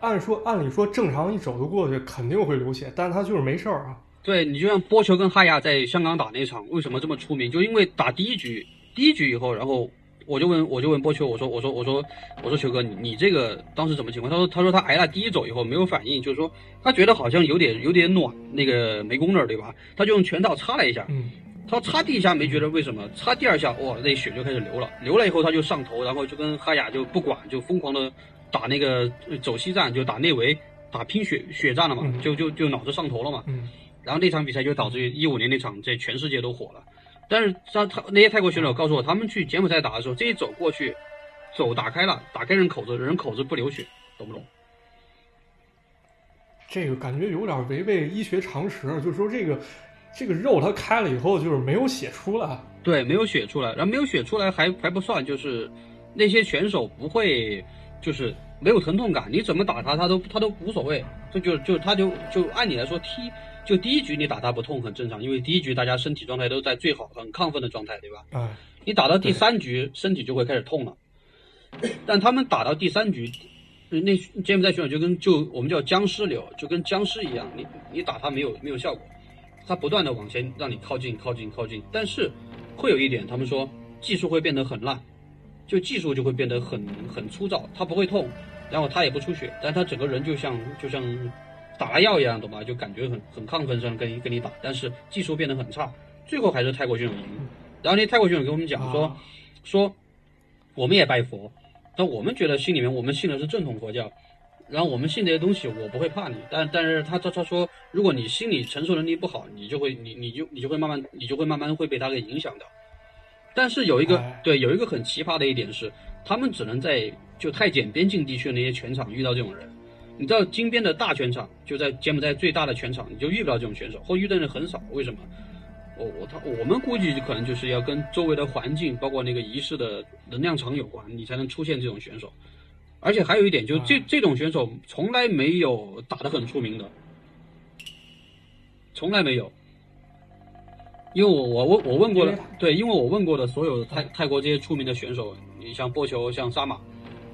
S1: 按说按理说正常一肘子过去肯定会流血，但是他就是没事儿啊。
S2: 对你就像波球跟哈亚在香港打那场，为什么这么出名？就因为打第一局，第一局以后，然后我就问我就问波球，我说我说我说我说球哥，你你这个当时什么情况？他说他说他挨了第一肘以后没有反应，就是说他觉得好像有点有点暖那个眉弓那儿对吧？他就用拳套擦了一下，
S1: 嗯
S2: 他擦第一下没觉得为什么，擦第二下哇，那血就开始流了，流了以后他就上头，然后就跟哈雅就不管，就疯狂的打那个呃走西战，就打内围，打拼血血战了嘛，
S1: 嗯
S2: 就就就脑子上头了嘛。
S1: 嗯
S2: 然后那场比赛就导致一五年那场在全世界都火了。但是他他那些泰国选手告诉我，他们去柬埔寨打的时候，这一走过去，手打开了，打开人口子，人口子不流血，懂不懂？
S1: 这个感觉有点违背医学常识，就是说这个这个肉它开了以后就是没有血出来。
S2: 对，没有血出来，然后没有血出来还还不算，就是那些选手不会，就是没有疼痛感，你怎么打他，他都他都无所谓，这就就他就就按理来说踢，就第一局你打他不痛很正常，因为第一局大家身体状态都在最好很亢奋的状态，对吧？
S1: 啊，
S2: 你打到第三局，身体就会开始痛了。但他们打到第三局，呃那柬埔寨选手就跟就我们叫僵尸流，就跟僵尸一样，你你打他没有没有效果，他不断的往前让你靠近靠近靠近，但是会有一点，他们说技术会变得很烂，就技术就会变得很很粗糙，他不会痛，然后他也不出血，但他整个人就像就像打了药一样，懂吧？就感觉很很亢奋，这样跟你跟你打，但是技术变得很差，最后还是泰国选手赢。然后那泰国选手跟我们讲说、
S1: 啊
S2: 说，我们也拜佛，但我们觉得心里面我们信的是正统佛教，然后我们信这些东西，我不会怕你，但但是他他他说，如果你心理承受能力不好，你就会你你就你就会慢慢你就会慢慢会被他给影响到。但是有一个
S1: 哎
S2: 对有一个很奇葩的一点是，他们只能在就泰柬边境地区的那些拳场遇到这种人。你知道金边的大拳场就在柬埔寨最大的拳场，你就遇不到这种选手，或遇到的人很少。为什么？我我他我们估计可能就是要跟周围的环境，包括那个仪式的能量场有关，你才能出现这种选手。而且还有一点，就是这
S1: 啊
S2: 这种选手从来没有打得很出名的，从来没有。因为我我问我问过
S1: 的，
S2: 对，因为我问过的所有泰泰国这些出名的选手，你像波球，像沙马，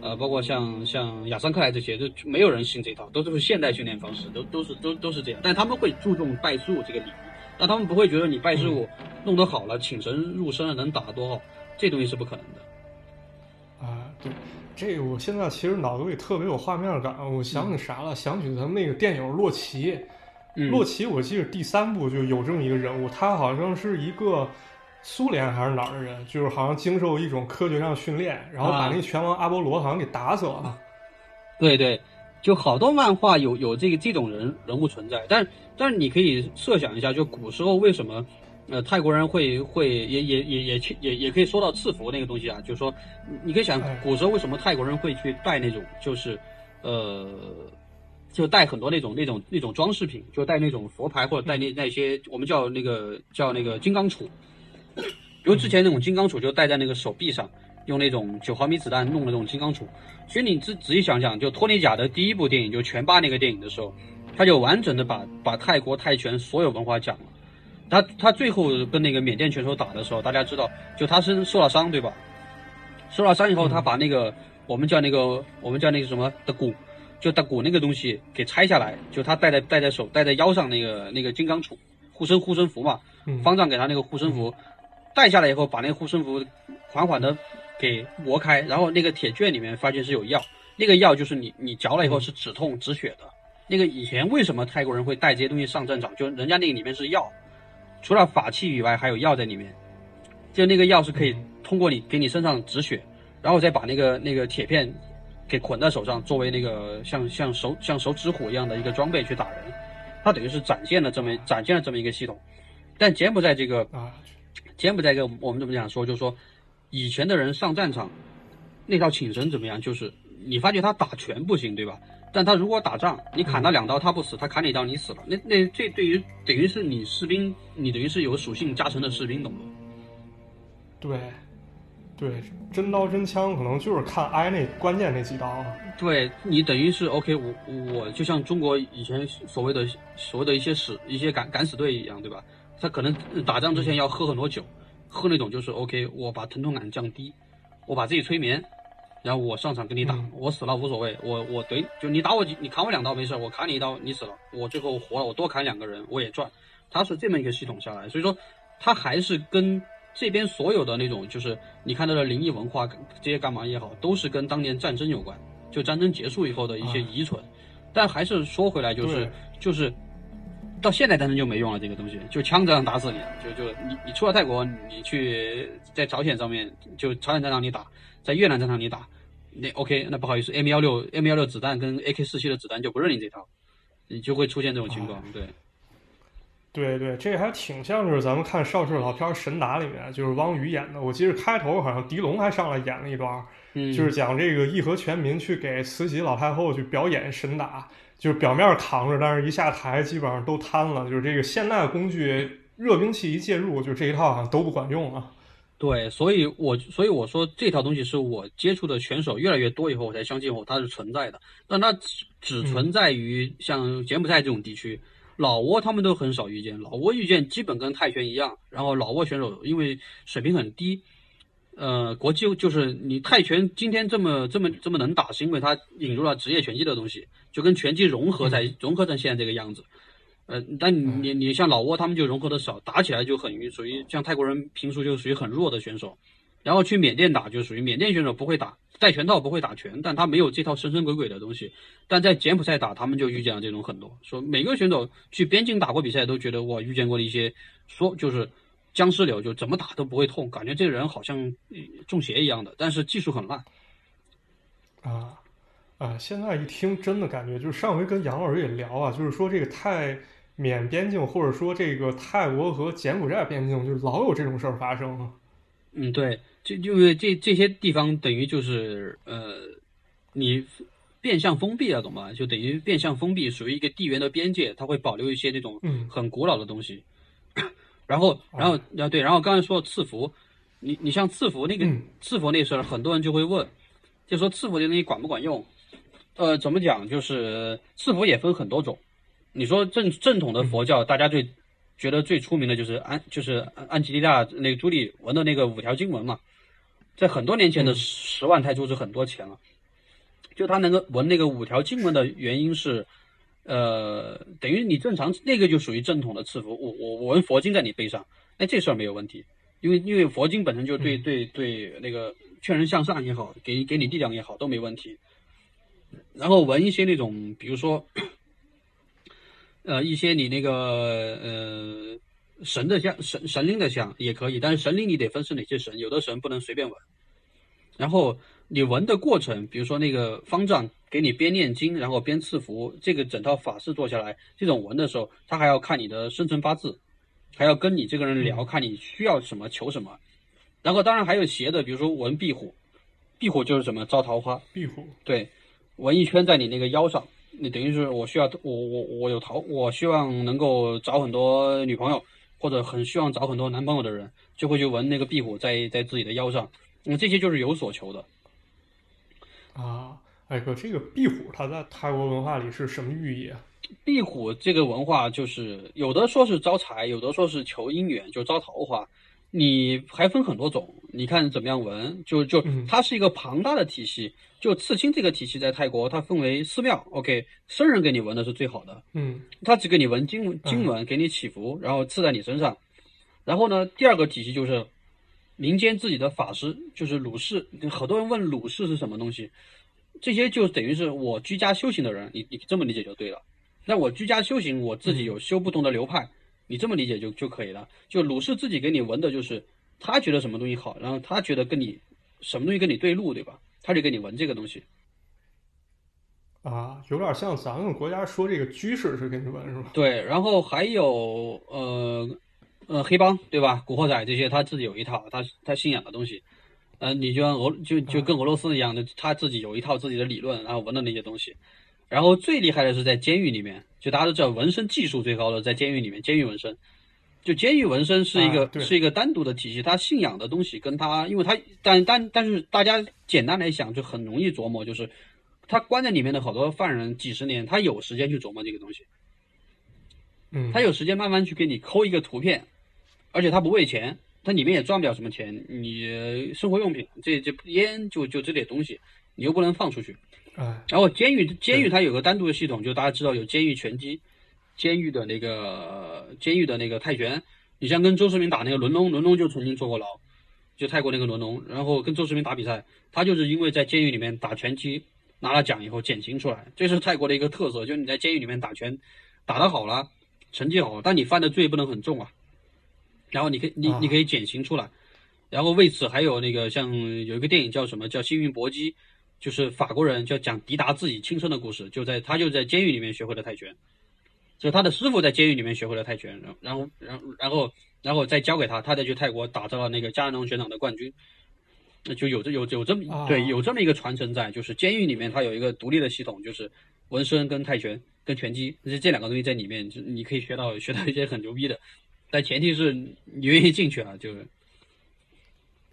S2: 呃，包括像像亚桑克莱这些，都没有人信这套，都是现代训练方式，都都是都都是这样。但他们会注重败诉这个礼仪，但他们不会觉得你败诉弄得好了，请神入身了，能打得多好，这东西是不可能的。
S1: 啊，对，这个我现在其实脑子里特别有画面感，我想起啥了？想起咱们那个电影《洛奇》。
S2: 嗯
S1: 洛奇，我记得第三部就有这么一个人物，他好像是一个苏联还是哪儿的人，就是好像经受一种科学上训练，然后把
S2: 啊
S1: 那拳王阿波罗好像给打死了。
S2: 对对，就好多漫画有有这个这种人人物存在，但但是你可以设想一下，就古时候为什么呃，泰国人会会也也也也去也也可以说到赐福那个东西啊，就是说，你可以想古时候为什么泰国人会去带那种就是，呃，就带很多那种那种那种装饰品，就带那种佛牌或者带那那些我们叫那个叫那个金刚杵，比如之前那种金刚杵就戴在那个手臂上，用那种九毫米子弹弄的那种金刚杵。所以你仔仔细想想，就托尼贾的第一部电影就拳霸那个电影的时候，他就完整的把把泰国泰拳所有文化讲了。他他最后跟那个缅甸拳手打的时候，大家知道，就他是受了伤，对吧？受了伤以后，他把那个我们叫那个我们叫那个什么的骨，就的骨那个东西给拆下来，就他戴在戴在手戴在腰上那个那个金刚杵护身护身符嘛，方丈给他那个护身符戴下来以后，把那个护身符缓缓的给磨开，然后那个铁卷里面发现是有药，那个药就是你你嚼了以后是止痛止血的。那个以前为什么泰国人会带这些东西上战场？就人家那个里面是药。除了法器以外，还有药在里面，就那个药是可以通过你给你身上止血，然后再把那个那个铁片给捆在手上，作为那个像像手像手指虎一样的一个装备去打人，它等于是展现了这么展现了这么一个系统。但柬埔寨这个啊，柬埔寨这个我们怎么讲说，就是说以前的人上战场那套请神怎么样？就是你发觉他打拳不行，对吧？但他如果打仗，你砍他两刀他不死，他砍你一刀你死了，那那这对于等于是你士兵，你等于是有属性加成的士兵，懂不？
S1: 对，对，真刀真枪可能就是看挨那关键那几刀。
S2: 对你等于是 OK，我我就像中国以前所谓的所谓的一些死一些敢敢死队一样，对吧？他可能打仗之前要喝很多酒，喝那种就是 OK，我把疼痛感降低，我把自己催眠。然后我上场跟你打，我死了无所谓，我我怼就你打我你砍我两刀没事，我砍你一刀你死了，我最后活了，我多砍两个人我也赚，他是这么一个系统下来，所以说他还是跟这边所有的那种就是你看到的灵异文化这些干嘛也好，都是跟当年战争有关，就战争结束以后的一些遗存，但还是说回来就是就是到现在战争就没用了，这个东西就枪这样打死你，就就你你出了泰国你去在朝鲜上面就朝鲜战场你打，在越南战场你打。那 OK，那不好意思，M 幺六 M 幺六子弹跟 AK 四七的子弹就不认你这套，你就会出现这种情况。对，
S1: 对对，这还挺像就是咱们看邵氏老片《神打》里面，就是汪宇演的。我记得开头好像狄龙还上来演了一段，就是讲这个义和全民去给慈禧老太后去表演神打，就是表面扛着，但是一下台基本上都瘫了。就是这个现代工具热兵器一介入，就这一套好像都不管用了。
S2: 对，所以我所以我说这套东西是我接触的选手越来越多以后，我才相信我它是存在的。但它只只存在于像柬埔寨这种地区，老挝他们都很少遇见。老挝遇见基本跟泰拳一样，然后老挝选手因为水平很低，呃，国际就是你泰拳今天这么这么这么能打，是因为它引入了职业拳击的东西，就跟拳击融合在融合成现在这个样子。呃，但你你像老挝他们就融合的少，打起来就很属于像泰国人平时就属于很弱的选手，然后去缅甸打就属于缅甸选手不会打戴拳套不会打拳，但他没有这套神神鬼鬼的东西，但在柬埔寨打他们就遇见了这种很多，说每个选手去边境打过比赛都觉得我遇见过的一些说就是僵尸流就怎么打都不会痛，感觉这个人好像中邪一样的，但是技术很烂
S1: 啊啊！现在一听真的感觉就是上回跟杨老师也聊啊，就是说这个泰。缅边境，或者说这个泰国和柬埔寨边境，就老有这种事儿发生啊。
S2: 嗯，对，就因为这这些地方等于就是呃，你变相封闭了，懂吗？就等于变相封闭，属于一个地缘的边界，它会保留一些那种很古老的东西。然后，然后，啊对，然后刚才说赐福，你你像赐福那个赐福那事儿，很多人就会问，就说赐福这东西管不管用？呃，怎么讲？就是赐福也分很多种。你说正正统的佛教，大家最觉得最出名的就是安，就是安吉丽娜那个朱莉纹的那个五条经文嘛，在很多年前的十万泰铢是很多钱了。就他能够纹那个五条经文的原因是，呃，等于你正常那个就属于正统的赐福。我我我纹佛经在你背上，哎，这事儿没有问题，因为因为佛经本身就对对对那个劝人向上也好，给给你力量也好都没问题。然后纹一些那种，比如说。呃，一些你那个呃神的像神神灵的像也可以，但是神灵你得分是哪些神，有的神不能随便纹。然后你纹的过程，比如说那个方丈给你边念经，然后边赐福，这个整套法事做下来，这种纹的时候，他还要看你的生辰八字，还要跟你这个人聊，看你需要什么，求什么。然后当然还有邪的，比如说纹壁虎，壁虎就是什么招桃花，
S1: 壁虎
S2: 对，纹一圈在你那个腰上，你等于是我需要我我我有桃，我希望能够找很多女朋友，或者很希望找很多男朋友的人，就会去纹那个壁虎在在自己的腰上，嗯，这些就是有所求的。
S1: 啊，哎哥，这个壁虎它在泰国文化里是什么寓意啊？
S2: 壁虎这个文化就是有的说是招财，有的说是求姻缘，就招桃花。你还分很多种，你看怎么样纹？就就它是一个庞大的体系。就刺青这个体系在泰国，它分为寺庙，OK，僧人给你纹的是最好的，
S1: 嗯，
S2: 他只给你纹经经文，给你祈福，然后刺在你身上。然后呢，第二个体系就是民间自己的法师，就是鲁氏。好多人问鲁氏是什么东西，这些就等于是我居家修行的人，你你这么理解就对了。那我居家修行，我自己有修不同的流派，你这么理解就就可以了。就鲁氏自己给你纹的，就是他觉得什么东西好，然后他觉得跟你什么东西跟你对路，对吧？他就给你纹这个东西。
S1: 啊，有点像咱们国家说这个居士是给你纹是吧？
S2: 对，然后还有呃呃黑帮对吧？古惑仔这些他自己有一套，他他信仰的东西。嗯，你就像俄就就跟俄罗斯一样的，他自己有一套自己的理论，然后纹的那些东西。然后最厉害的是在监狱里面，就大家都知道纹身技术最高的在监狱里面，监狱纹身，就监狱纹身是一个是一个单独的体系，他信仰的东西跟他，因为他但但但是大家简单来想就很容易琢磨，就是他关在里面的好多犯人几十年，他有时间去琢磨这个东西，
S1: 嗯，
S2: 他有时间慢慢去给你抠一个图片，而且他不为钱，他里面也赚不了什么钱，你生活用品这这烟就就这点东西，你又不能放出去。啊然后监狱监狱它有个单独的系统，就大家知道有监狱拳击，监狱的那个监狱的那个泰拳。你像跟周世明打那个伦龙，伦龙就曾经坐过牢，就泰国那个伦龙。然后跟周世明打比赛，他就是因为在监狱里面打拳击拿了奖以后减刑出来，这是泰国的一个特色，就是你在监狱里面打拳打得好了，成绩好，但你犯的罪不能很重啊。然后你可以你你可以减刑出来，然后为此还有那个像有一个电影叫什么叫幸运搏击。就是法国人就讲迪达自己亲身的故事，就在他就在监狱里面学会了泰拳，就他的师傅在监狱里面学会了泰拳，然后然后然后然后再教给他，他再去泰国打造了那个加农拳场的冠军，那就有这有有这么对有这么一个传承在，就是监狱里面它有一个独立的系统，就是纹身跟泰拳跟拳击，这这两个东西在里面，就你可以学到学到一些很牛逼的，但前提是你愿意进去啊，就是。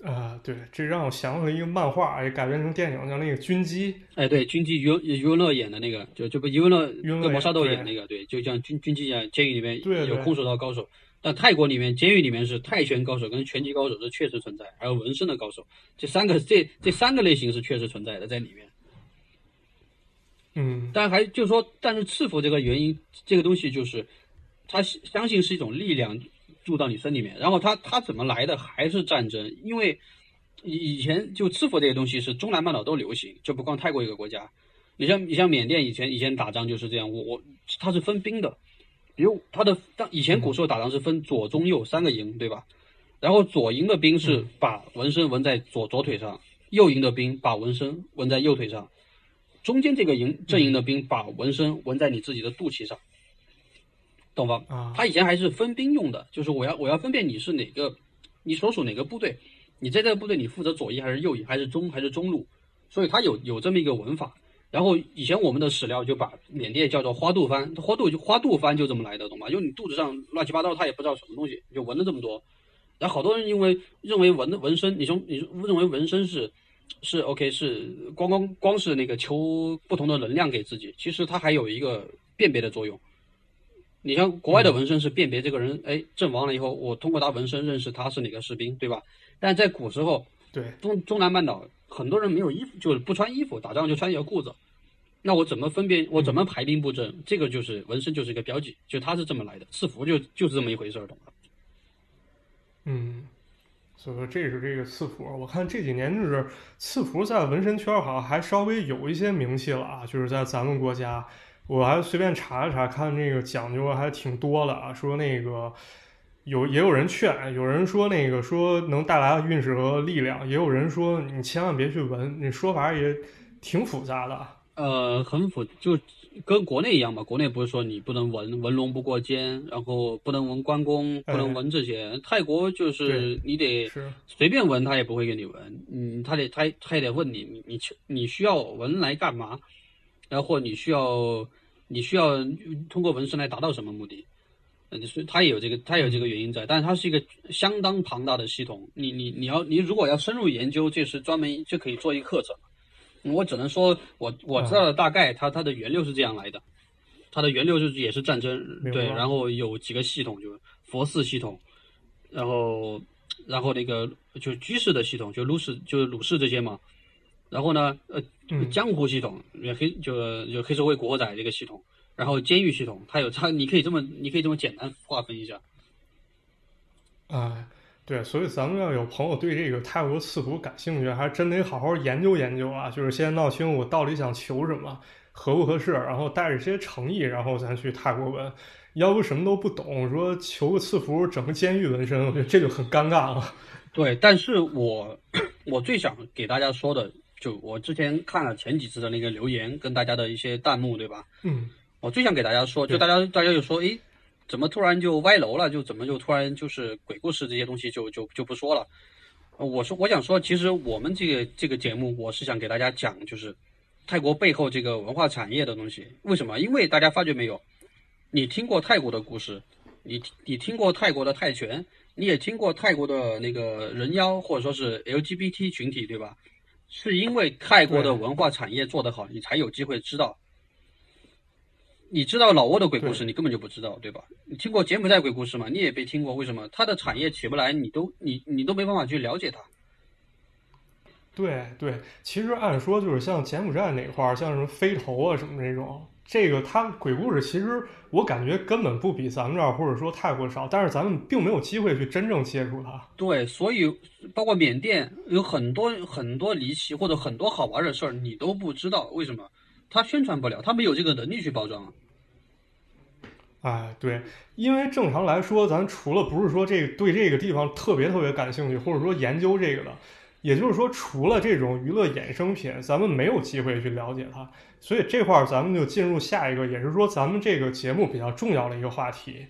S1: 啊，对，这让我想起了一个漫画，也改编成电影，叫那个《军机》。
S2: 哎，对，《军机》余余文乐演的那个，就就不余文乐
S1: 跟
S2: 毛沙豆演那个，对，就像军军机一样，监狱里面有空手道高
S1: 手。
S2: 但泰国里面，监狱里面是泰拳高手跟拳击高手是确实存在，还有纹身的高手，这三个这这三个类型是确实存在的在里面。
S1: 嗯，
S2: 但还就是说，但是赐福这个原因，这个东西就是他相信是一种力量。住到你身里面，然后他他怎么来的？还是战争？因为以以前就吃佛这些东西是中南半岛都流行，就不光泰国一个国家。你像你像缅甸以前以前打仗就是这样，我我他是分兵的，比如他的当以前古时候打仗是分左中右三个营，对吧？然后左营的兵是把纹身纹在左左腿上，右营的兵把纹身纹在右腿上，中间这个营阵营的兵把纹身纹在你自己的肚脐上。懂吗？
S1: 啊，
S2: 他以前还是分兵用的，就是我要我要分辨你是哪个，你所属哪个部队，你在这个部队你负责左翼还是右翼，还是中还是中路，所以他有有这么一个文法。然后以前我们的史料就把缅甸叫做花肚番，花肚就花肚番就这么来的，懂吗？因为你肚子上乱七八糟，他也不知道什么东西，就纹了这么多。然后好多人因为认为纹纹身，你说你认为纹身是是 OK 是光光光是那个求不同的能量给自己，其实它还有一个辨别的作用。你像国外的纹身是辨别这个人，哎，阵亡了以后，我通过他纹身认识他是哪个士兵，对吧？但在古时候，
S1: 对
S2: 中中南半岛很多人没有衣服，就是不穿衣服，打仗就穿一条裤子，那我怎么分辨？我怎么排兵布阵？这个就是纹身就是一个标记，就他是这么来的，赐福就就是这么一回事儿，懂吗？
S1: 嗯，所以说这是这个赐福，我看这几年就是赐福在纹身圈好像还稍微有一些名气了啊，就是在咱们国家。我还随便查了查，看这个讲究还挺多的啊。说那个有也有人劝，有人说那个说能带来运势和力量，也有人说你千万别去闻。那说法也挺复杂的。
S2: 呃，很复，就跟国内一样吧。国内不是说你不能纹纹龙不过肩，然后不能纹关公，不能纹这些。泰国就是你得随便纹，他也不会给你纹。嗯，他得他他也得问你，你你你需要纹来干嘛？然后你需要你需要通过纹身来达到什么目的？嗯，所以它也有这个他有这个原因在，但是它是一个相当庞大的系统。你你你要你如果要深入研究，这是专门就可以做一个课程。我只能说，我我知道的大概，它它的源流是这样来的，它的源流就是也是战争，对，然后有几个系统，就是佛寺系统，然后然后那个就居士的系统，就鲁氏就是鲁氏这些嘛，然后呢，呃，江湖系统，黑就就黑社会古惑仔这个系统，然后监狱系统，它有 (laughs) 它，你可以这么你可以这么简单划分一下，
S1: 啊。对，所以咱们要有朋友对这个泰国赐福感兴趣，还真得好好研究研究啊！就是先闹清我到底想求什么，合不合适，然后带着些诚意，然后咱去泰国纹。要不什么都不懂，说求个赐福，整个监狱纹身，我觉得这就很尴尬了。
S2: 对，但是我 (coughs) 我最想给大家说的，就我之前看了前几次的那个留言，跟大家的一些弹幕，对吧？
S1: 嗯。
S2: 我最想给大家说，就大家大家就说，诶。怎么突然就歪楼了？就怎么就突然就是鬼故事这些东西就就就不说了？我说我想说，其实我们这个这个节目，我是想给大家讲，就是泰国背后这个文化产业的东西。为什么？因为大家发觉没有，你听过泰国的故事，你你听过泰国的泰拳，你也听过泰国的那个人妖或者说是 LGBT 群体，对吧？是因为泰国的文化产业做得好，你才有机会知道。你知道老挝的鬼故事，你根本就不知道，对吧？你听过柬埔寨鬼故事吗？你也没听过，为什么？它的产业起不来，你都你你都没办法去了解它。
S1: 对对，其实按说就是像柬埔寨那块儿，像什么飞头啊什么这种，这个他鬼故事其实我感觉根本不比咱们这儿或者说泰国少，但是咱们并没有机会去真正接触它。
S2: 对，所以包括缅甸有很多很多离奇或者很多好玩的事儿，你都不知道为什么，他宣传不了，他没有这个能力去包装。
S1: 哎，对，因为正常来说，咱除了不是说这个对这个地方特别特别感兴趣，或者说研究这个的，也就是说，除了这种娱乐衍生品，咱们没有机会去了解它。所以这块儿咱们就进入下一个，也是说咱们这个节目比较重要的一个话题，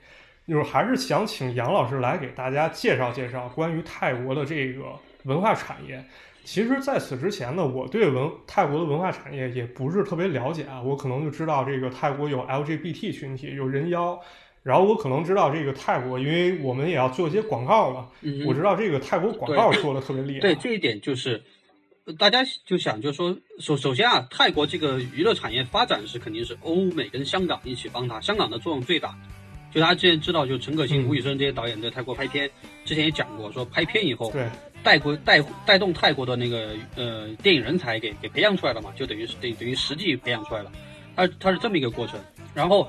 S1: 就是还是想请杨老师来给大家介绍介绍关于泰国的这个文化产业。其实，在此之前呢，我对文泰国的文化产业也不是特别了解啊。我可能就知道这个泰国有 LGBT 群体，有人妖，然后我可能知道这个泰国，因为我们也要做一些广告嘛。我知道这个泰国广告做的特别厉害。
S2: 对这一点，就是大家就想，就说首首先啊，泰国这个娱乐产业发展是肯定是欧美跟香港一起帮他，香港的作用最大。就大家之前知道，就陈可辛、吴宇森这些导演在泰国拍片，之前也讲过，说拍片以后。
S1: 对。
S2: 带国带带动泰国的那个呃电影人才给给培养出来了嘛，就等于是等等于实际培养出来了，它它是这么一个过程。然后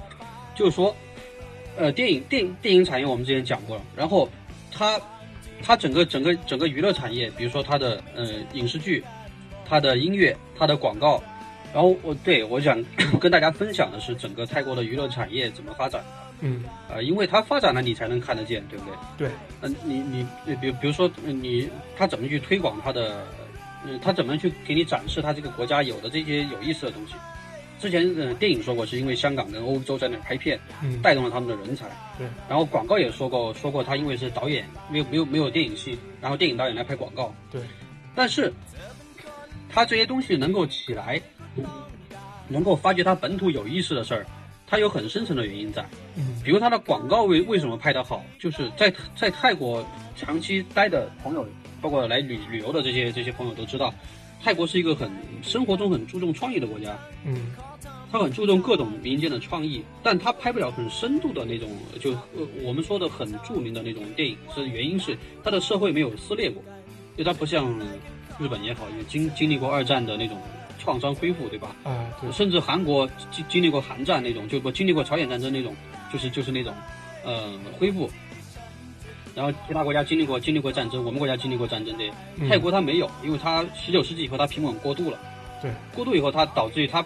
S2: 就是说，呃电影电电影产业我们之前讲过了，然后它它整个整个整个娱乐产业，比如说它的呃影视剧、它的音乐、它的广告，然后我对我想 (coughs) 跟大家分享的是整个泰国的娱乐产业怎么发展。
S1: 嗯，
S2: 呃，因为它发展了，你才能看得见，对不对？
S1: 对，
S2: 嗯，你你，比比如说，你他怎么去推广他的，嗯，他怎么去给你展示他这个国家有的这些有意思的东西？之前呃电影说过，是因为香港跟欧洲在那拍片，带动了他们的人才。
S1: 对，
S2: 然后广告也说过，说过他因为是导演，没有没有没有电影系，然后电影导演来拍广告。
S1: 对，
S2: 但是他这些东西能够起来，能够发掘他本土有意思的事儿。它有很深层的原因在，比如他的广告为为什么拍得好，就是在在泰国长期待的朋友，包括来旅旅游的这些这些朋友都知道，泰国是一个很生活中很注重创意的国家，
S1: 嗯，
S2: 他很注重各种民间的创意，但他拍不了很深度的那种，就呃我们说的很著名的那种电影，是原因是他的社会没有撕裂过，因为它不像日本也好，也经经历过二战的那种。创伤恢复，对吧？
S1: 啊，对。
S2: 甚至韩国经经历过韩战那种，就不经历过朝鲜战争那种，就是就是那种，呃，恢复。然后其他国家经历过经历过战争，我们国家经历过战争的，泰国它没有，因为它十九世纪以后它平稳过渡了。
S1: 对。
S2: 过渡以后，它导致于它，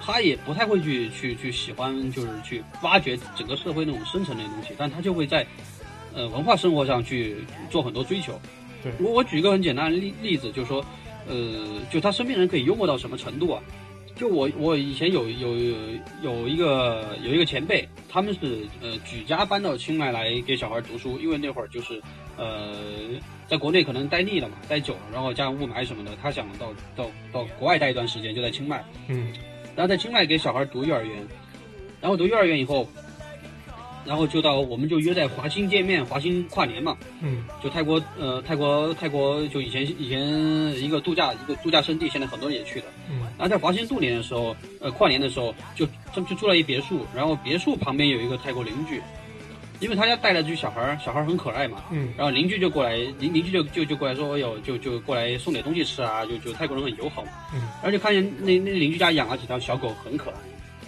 S2: 它也不太会去去去喜欢，就是去挖掘整个社会那种深层的东西，但它就会在，呃，文化生活上去做很多追求。
S1: 对。
S2: 我我举一个很简单的例例子，就是说。呃，就他身边人可以幽默到什么程度啊？就我我以前有有有有一个有一个前辈，他们是呃举家搬到清迈来给小孩读书，因为那会儿就是呃在国内可能待腻了嘛，待久了，然后加上雾霾什么的，他想到到到国外待一段时间，就在清迈，
S1: 嗯，
S2: 然后在清迈给小孩读幼儿园，然后读幼儿园以后。然后就到，我们就约在华兴见面，华兴跨年嘛。
S1: 嗯，
S2: 就泰国，呃，泰国，泰国就以前以前一个度假一个度假胜地，现在很多人也去的。
S1: 嗯，
S2: 然后在华兴度年的时候，呃，跨年的时候，就他们就住了一别墅，然后别墅旁边有一个泰国邻居，因为他家带了只小孩儿，小孩儿很可爱嘛。
S1: 嗯，
S2: 然后邻居就过来，邻邻居就就就过来说，哎呦，就就过来送点东西吃啊，就就泰国人很友好嘛。
S1: 嗯，
S2: 然后就看见那那邻居家养了几条小狗，很可爱。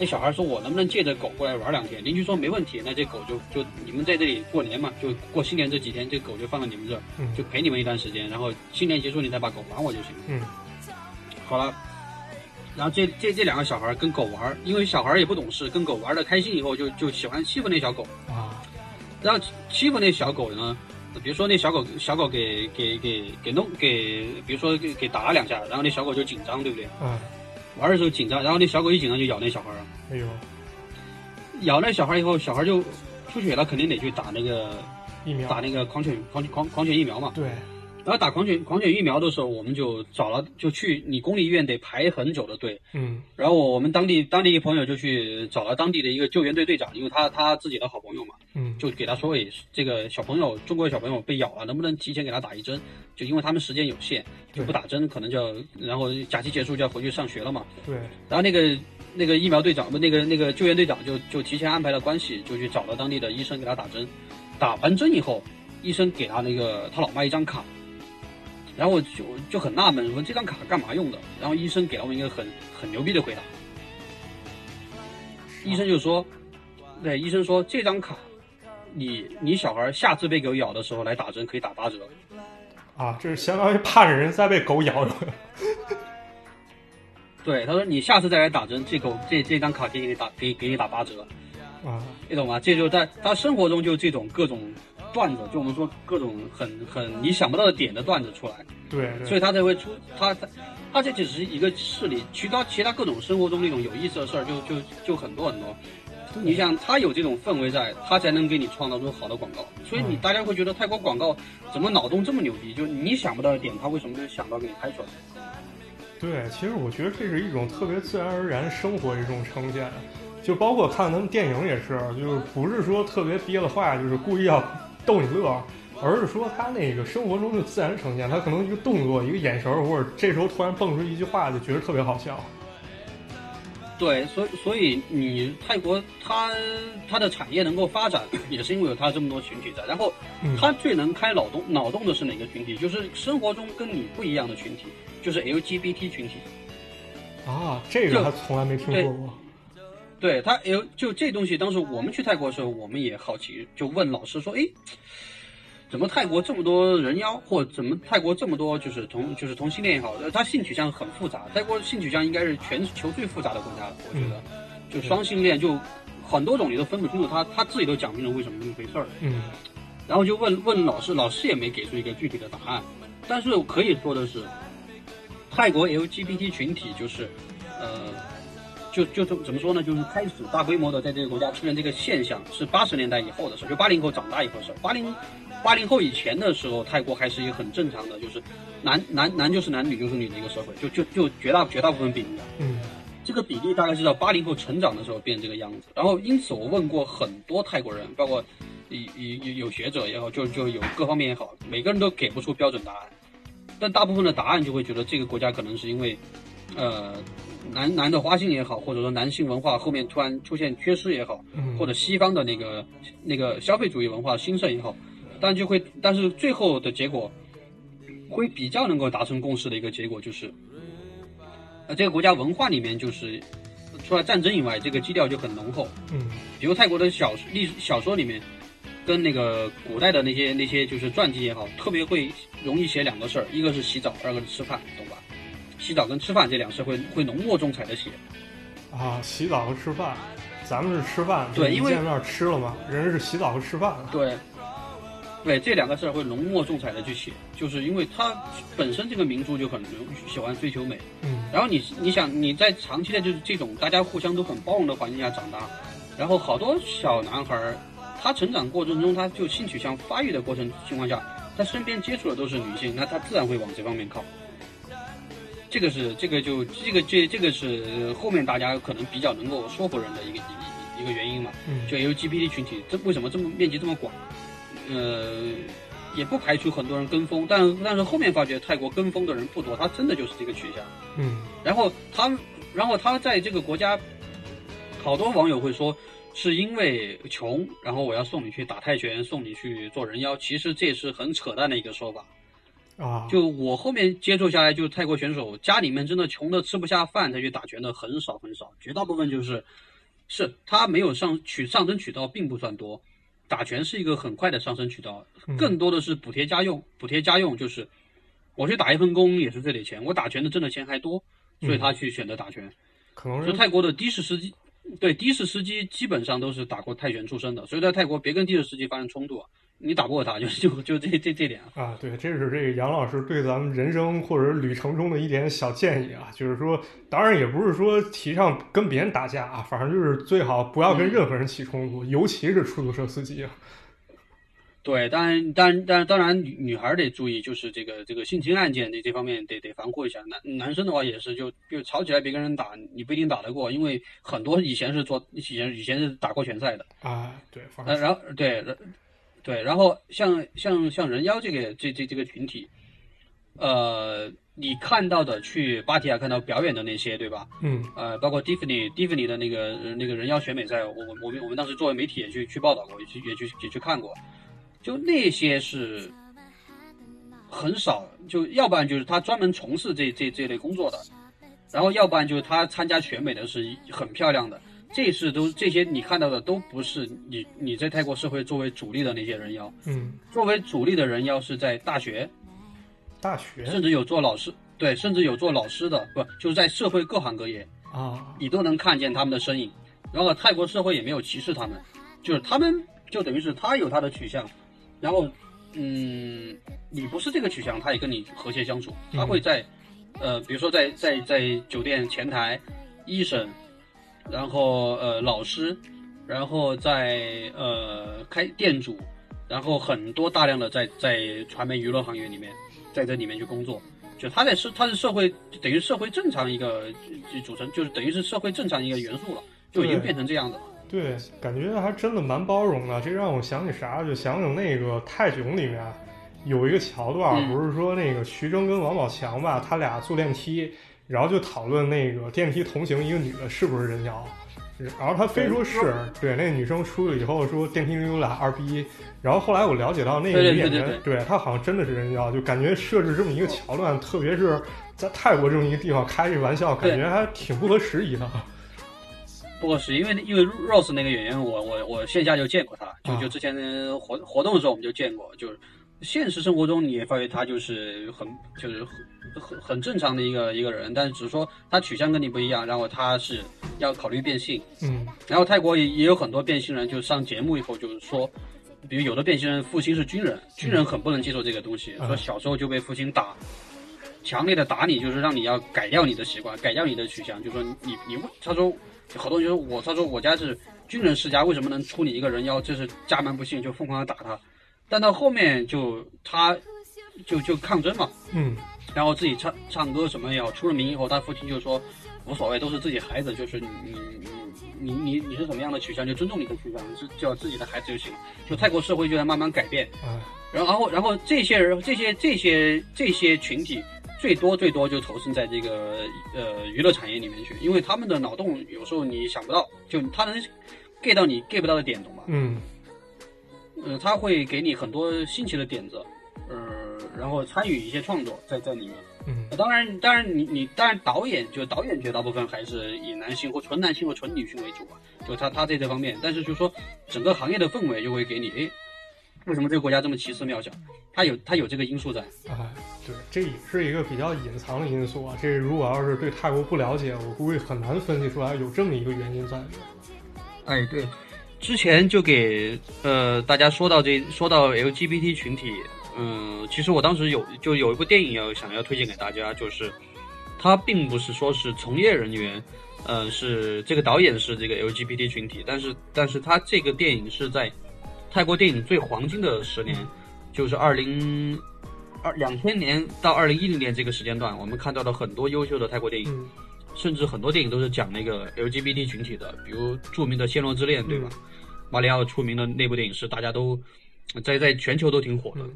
S2: 那小孩说：“我能不能借着狗过来玩两天？”邻居说：“没问题。”那这狗就就你们在这里过年嘛，就过新年这几天，这狗就放在你们这儿，就陪你们一段时间。然后新年结束，你再把狗还我就行。
S1: 嗯，
S2: 好了。然后这这这两个小孩跟狗玩，因为小孩也不懂事，跟狗玩的开心以后，就就喜欢欺负那小狗
S1: 啊。
S2: 然后欺负那小狗呢，比如说那小狗小狗给给给给弄给，比如说给给打了两下，然后那小狗就紧张，对不对？
S1: 嗯。
S2: 玩的时候紧张，然后那小狗一紧张就咬那小孩儿。
S1: 哎呦，
S2: 咬那小孩以后，小孩就出血了，肯定得去打那个
S1: 疫苗，
S2: 打那个狂犬狂狂狂犬疫苗嘛。
S1: 对。
S2: 然后打狂犬狂犬疫苗的时候，我们就找了，就去你公立医院得排很久的队。
S1: 嗯。
S2: 然后我们当地当地一朋友就去找了当地的一个救援队队长，因为他他自己的好朋友嘛。
S1: 嗯。
S2: 就给他说，哎，这个小朋友，中国小朋友被咬了，能不能提前给他打一针？就因为他们时间有限，就不打针，可能就要，然后假期结束就要回去上学了嘛。
S1: 对。
S2: 然后那个那个疫苗队长不，那个那个救援队长就就提前安排了关系，就去找了当地的医生给他打针。打完针以后，医生给他那个他老妈一张卡。然后我就就很纳闷，说这张卡干嘛用的？然后医生给了我们一个很很牛逼的回答。医生就说：“对，医生说这张卡，你你小孩下次被狗咬的时候来打针可以打八折。”
S1: 啊，这是相当于怕着人再被狗咬了。(laughs)
S2: 对，他说你下次再来打针，这狗这这张卡给你打，给给你打八折。
S1: 啊，
S2: 你懂吗？这就在他生活中就这种各种。段子，就我们说各种很很你想不到的点的段子出来，
S1: 对，
S2: 所以他才会出他他他这只是一个事例，其他其他各种生活中那种有意思的事儿就就就很多很多。你想他有这种氛围在，他才能给你创造出好的广告。所以你大家会觉得泰国广告怎么脑洞这么牛逼？就你想不到的点，他为什么就想到给你拍出来？
S1: 对，其实我觉得这是一种特别自然而然生活一种呈现，就包括看他们电影也是，就是不是说特别憋了话，就是故意要。逗你乐，而是说他那个生活中就自然呈现，他可能一个动作、一个眼神，或者这时候突然蹦出一句话，就觉得特别好笑。
S2: 对，所以所以你泰国它它的产业能够发展，也是因为有它这么多群体在。然后，它最能开脑洞脑洞的是哪个群体？就是生活中跟你不一样的群体，就是 LGBT 群体。
S1: 啊，这个他从来没听说过。
S2: 对他有就这东西，当时我们去泰国的时候，我们也好奇，就问老师说：“哎，怎么泰国这么多人妖，或怎么泰国这么多就是同就是同性恋也好，他性取向很复杂。泰国性取向应该是全球最复杂的国家，我觉得，就双性恋就很多种你都分不清楚。他他自己都讲不清楚为什么那么回事儿。
S1: 嗯，
S2: 然后就问问老师，老师也没给出一个具体的答案。但是可以说的是，泰国 LGBT 群体就是呃。就就怎怎么说呢？就是开始大规模的在这个国家出现这个现象，是八十年代以后的事，就八零后长大以后的事。八零八零后以前的时候，泰国还是一个很正常的，就是男男男就是男，女就是女的一个社会，就就就绝大绝大部分比例的。
S1: 嗯，
S2: 这个比例大概是到八零后成长的时候变这个样子。然后因此我问过很多泰国人，包括有有有学者也好，就就有各方面也好，每个人都给不出标准答案。但大部分的答案就会觉得这个国家可能是因为，呃。男男的花心也好，或者说男性文化后面突然出现缺失也好，或者西方的那个那个消费主义文化兴盛也好，但就会，但是最后的结果会比较能够达成共识的一个结果就是，呃，这个国家文化里面就是除了战争以外，这个基调就很浓厚。
S1: 嗯，
S2: 比如泰国的小历史小说里面，跟那个古代的那些那些就是传记也好，特别会容易写两个事儿，一个是洗澡，二个是吃饭？洗澡跟吃饭这两事会会浓墨重彩的写，
S1: 啊，洗澡和吃饭，咱们是吃饭，
S2: 对，因为
S1: 见面吃了嘛，人是洗澡和吃饭，
S2: 对，对，这两个事儿会浓墨重彩的去写，就是因为它本身这个民族就很喜欢追求美，
S1: 嗯，
S2: 然后你你想你在长期的就是这种大家互相都很包容的环境下长大，然后好多小男孩儿，他成长过程中他就性取向发育的过程情况下，他身边接触的都是女性，那他自然会往这方面靠。这个是这个就这个这这个是后面大家可能比较能够说服人的一个一一个原因嘛。
S1: 嗯
S2: 就 LGBT 群体这为什么这么面积这么广？呃，也不排除很多人跟风，但但是后面发觉泰国跟风的人不多，他真的就是这个取向。
S1: 嗯
S2: 然后他，然后他在这个国家，好多网友会说是因为穷，然后我要送你去打泰拳，送你去做人妖，其实这也是很扯淡的一个说法。
S1: 啊，
S2: 就我后面接触下来，就泰国选手家里面真的穷的吃不下饭才去打拳的很少很少，绝大部分就是，是他没有上取上升渠道并不算多，打拳是一个很快的上升渠道，
S1: 嗯。
S2: 更多的是补贴家用，补贴家用就是我去打一份工也是这点钱，我打拳的挣的钱还多，所以他去选择打拳。
S1: 可能
S2: 就是泰国的的士司机，对的士司机基本上都是打过泰拳出身的，所以在泰国别跟的士司机发生冲突啊，你打不过他就就就这这这点啊。
S1: 啊，对，这是这个杨老师对咱们人生或者旅程中的一点小建议啊，就是说，当然也不是说提倡跟别人打架啊，反正就是最好不要跟任何人起冲突，尤其是出租车司机啊。
S2: 对，当然，当然，当然，女女孩得注意，就是这个这个性侵案件这这方面得得防护一下。男男生的话也是，就就吵起来别跟人打，你不一定打得过，因为很多以前是做以前以前是打过拳赛的。
S1: 啊，对，反
S2: 呃，
S1: 正
S2: 然后对，然对，然后像像像人妖这个这这这个群体，呃，你看到的去芭提雅看到表演的那些，对吧？
S1: 嗯。
S2: 呃，包括蒂芙尼蒂芙尼的那个呃那个人妖选美赛，我我我们我们当时作为媒体也去去报道过，也去也去也去看过，就那些是很少，就要不然就是他专门从事这这这类工作的，然后要不然就是他参加选美的是很漂亮的，这是都这些你看到的都不是你你在泰国社会作为主力的那些人妖，
S1: 嗯，
S2: 作为主力的人妖是在大学，
S1: 大学
S2: 甚至有做老师，对，甚至有做老师的，不就是在社会各行各业。
S1: 啊，
S2: 你都能看见他们的身影。然后泰国社会也没有歧视他们，就是他们就等于是他有他的取向，然后嗯，你不是这个取向，他也跟你和谐相处。他会在呃，比如说在在在酒店前台、医生，然后呃老师，然后在呃开店主，然后很多大量的在在传媒娱乐行业里面，在这里面去工作。就他在社，他是社会等于社会正常一个组成，就是等于是社会正常一个元素了，就已经变成这样子了。
S1: 对，感觉还真的蛮包容的。这让我想起啥？就想起那个《泰囧》里面有一个桥段，
S2: 嗯
S1: 不是说那个徐峥跟王宝强吧，他俩坐电梯，然后就讨论那个电梯同行一个女的是不是人妖。然后他非说是对，那个女生出去以后说电梯里有俩二逼，然后后来我了解到那个演员，
S2: 对
S1: 她好像真的是人妖，就感觉设置这么一个桥段，特别是在泰国这么一个地方开这玩笑，感觉还挺不合时宜的。
S2: 不过是因为因为 Rose 那个演员，我我我线下就见过他，就
S1: 啊
S2: 就之前活活动的时候我们就见过，就是现实生活中你也发觉他就是很就是很很很正常的一个一个人，但是只是说他取向跟你不一样，然后他是要考虑变性，
S1: 嗯。
S2: 然后泰国也也有很多变性人，就上节目以后就是说，比如有的变性人父亲是军人，军人很不能接受这个东西，
S1: 嗯。
S2: 说小时候就被父亲打，强烈的打你，就是让你要改掉你的习惯，改掉你的取向，就说你你他说好多人就说我他说我家是军人世家，为什么能出你一个人妖？这是家门不幸，就疯狂的打他，但到后面就他就就抗争嘛，
S1: 嗯
S2: 然后自己唱唱歌什么也好，出了名以后，他父亲就说无所谓，都是自己孩子，就是你你你你你你是什么样的取向，就尊重你的取向，是叫自己的孩子就行了。就泰国社会就在慢慢改变，
S1: 啊
S2: 然后然后这些人这些这些这些群体。最多最多就投身在这个呃娱乐产业里面去，因为他们的脑洞有时候你想不到，就他能 get 到你 get 不到的点，懂吗？
S1: 嗯
S2: 呃，他会给你很多新奇的点子，呃，然后参与一些创作在在里面。
S1: 嗯
S2: 呃当然，当然你你当然导演就导演绝大部分还是以男性或纯男性或纯女性为主啊，就他他在这方面，但是就说整个行业的氛围就会给你，哎，为什么这个国家这么奇思妙想？他有他有这个因素在。
S1: 啊，对，这也是一个比较隐藏的因素啊。这如果要是对泰国不了解，我估计很难分析出来有这么一个原因在里面。
S2: 哎，对，之前就给呃大家说到这说到 LGBT 群体，嗯，其实我当时有就有一部电影要想要推荐给大家，就是它并不是说是从业人员，呃，是这个导演是这个 LGBT 群体，但是但是他这个电影是在泰国电影最黄金的十年，就是二零二两千年到二零一零年这个时间段，我们看到了很多优秀的泰国电影，甚至很多电影都是讲那个 LGBT 群体的，比如著名的《暹罗之恋》，对吧？马里奥出名的那部电影是大家都在在全球都挺火的。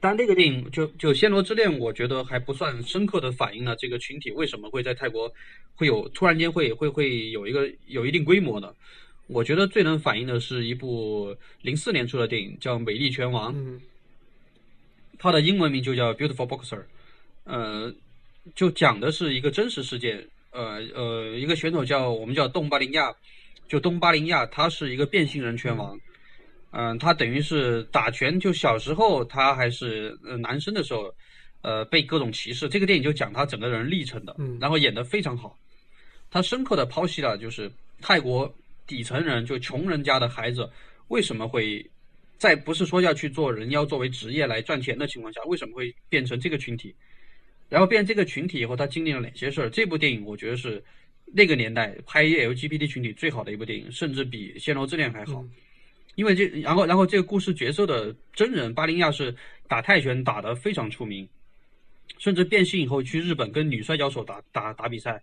S2: 但那个电影就就《暹罗之恋》，我觉得还不算深刻的反映了这个群体为什么会在泰国会有突然间会会会有一个有一定规模的。我觉得最能反映的是一部零四年出的电影，叫《美丽拳王》，它的英文名就叫《Beautiful Boxer》，呃，就讲的是一个真实事件，呃呃，一个选手叫我们叫东巴林亚，就东巴林亚，他是一个变性人拳王。嗯，他等于是打拳，就小时候他还是男生的时候，呃，被各种歧视。这个电影就讲他整个人历程的，然后演得非常好。他深刻的剖析了，就是泰国底层人，就穷人家的孩子，为什么会在不是说要去做人妖作为职业来赚钱的情况下，为什么会变成这个群体？然后变这个群体以后，他经历了哪些事儿？这部电影我觉得是那个年代拍 LGBT 群体最好的一部电影，甚至比《暹罗之恋》还好。因为这，然后，然后这个故事角色的真人巴林亚是打泰拳打得非常出名，甚至变性以后去日本跟女摔跤手打打打比赛，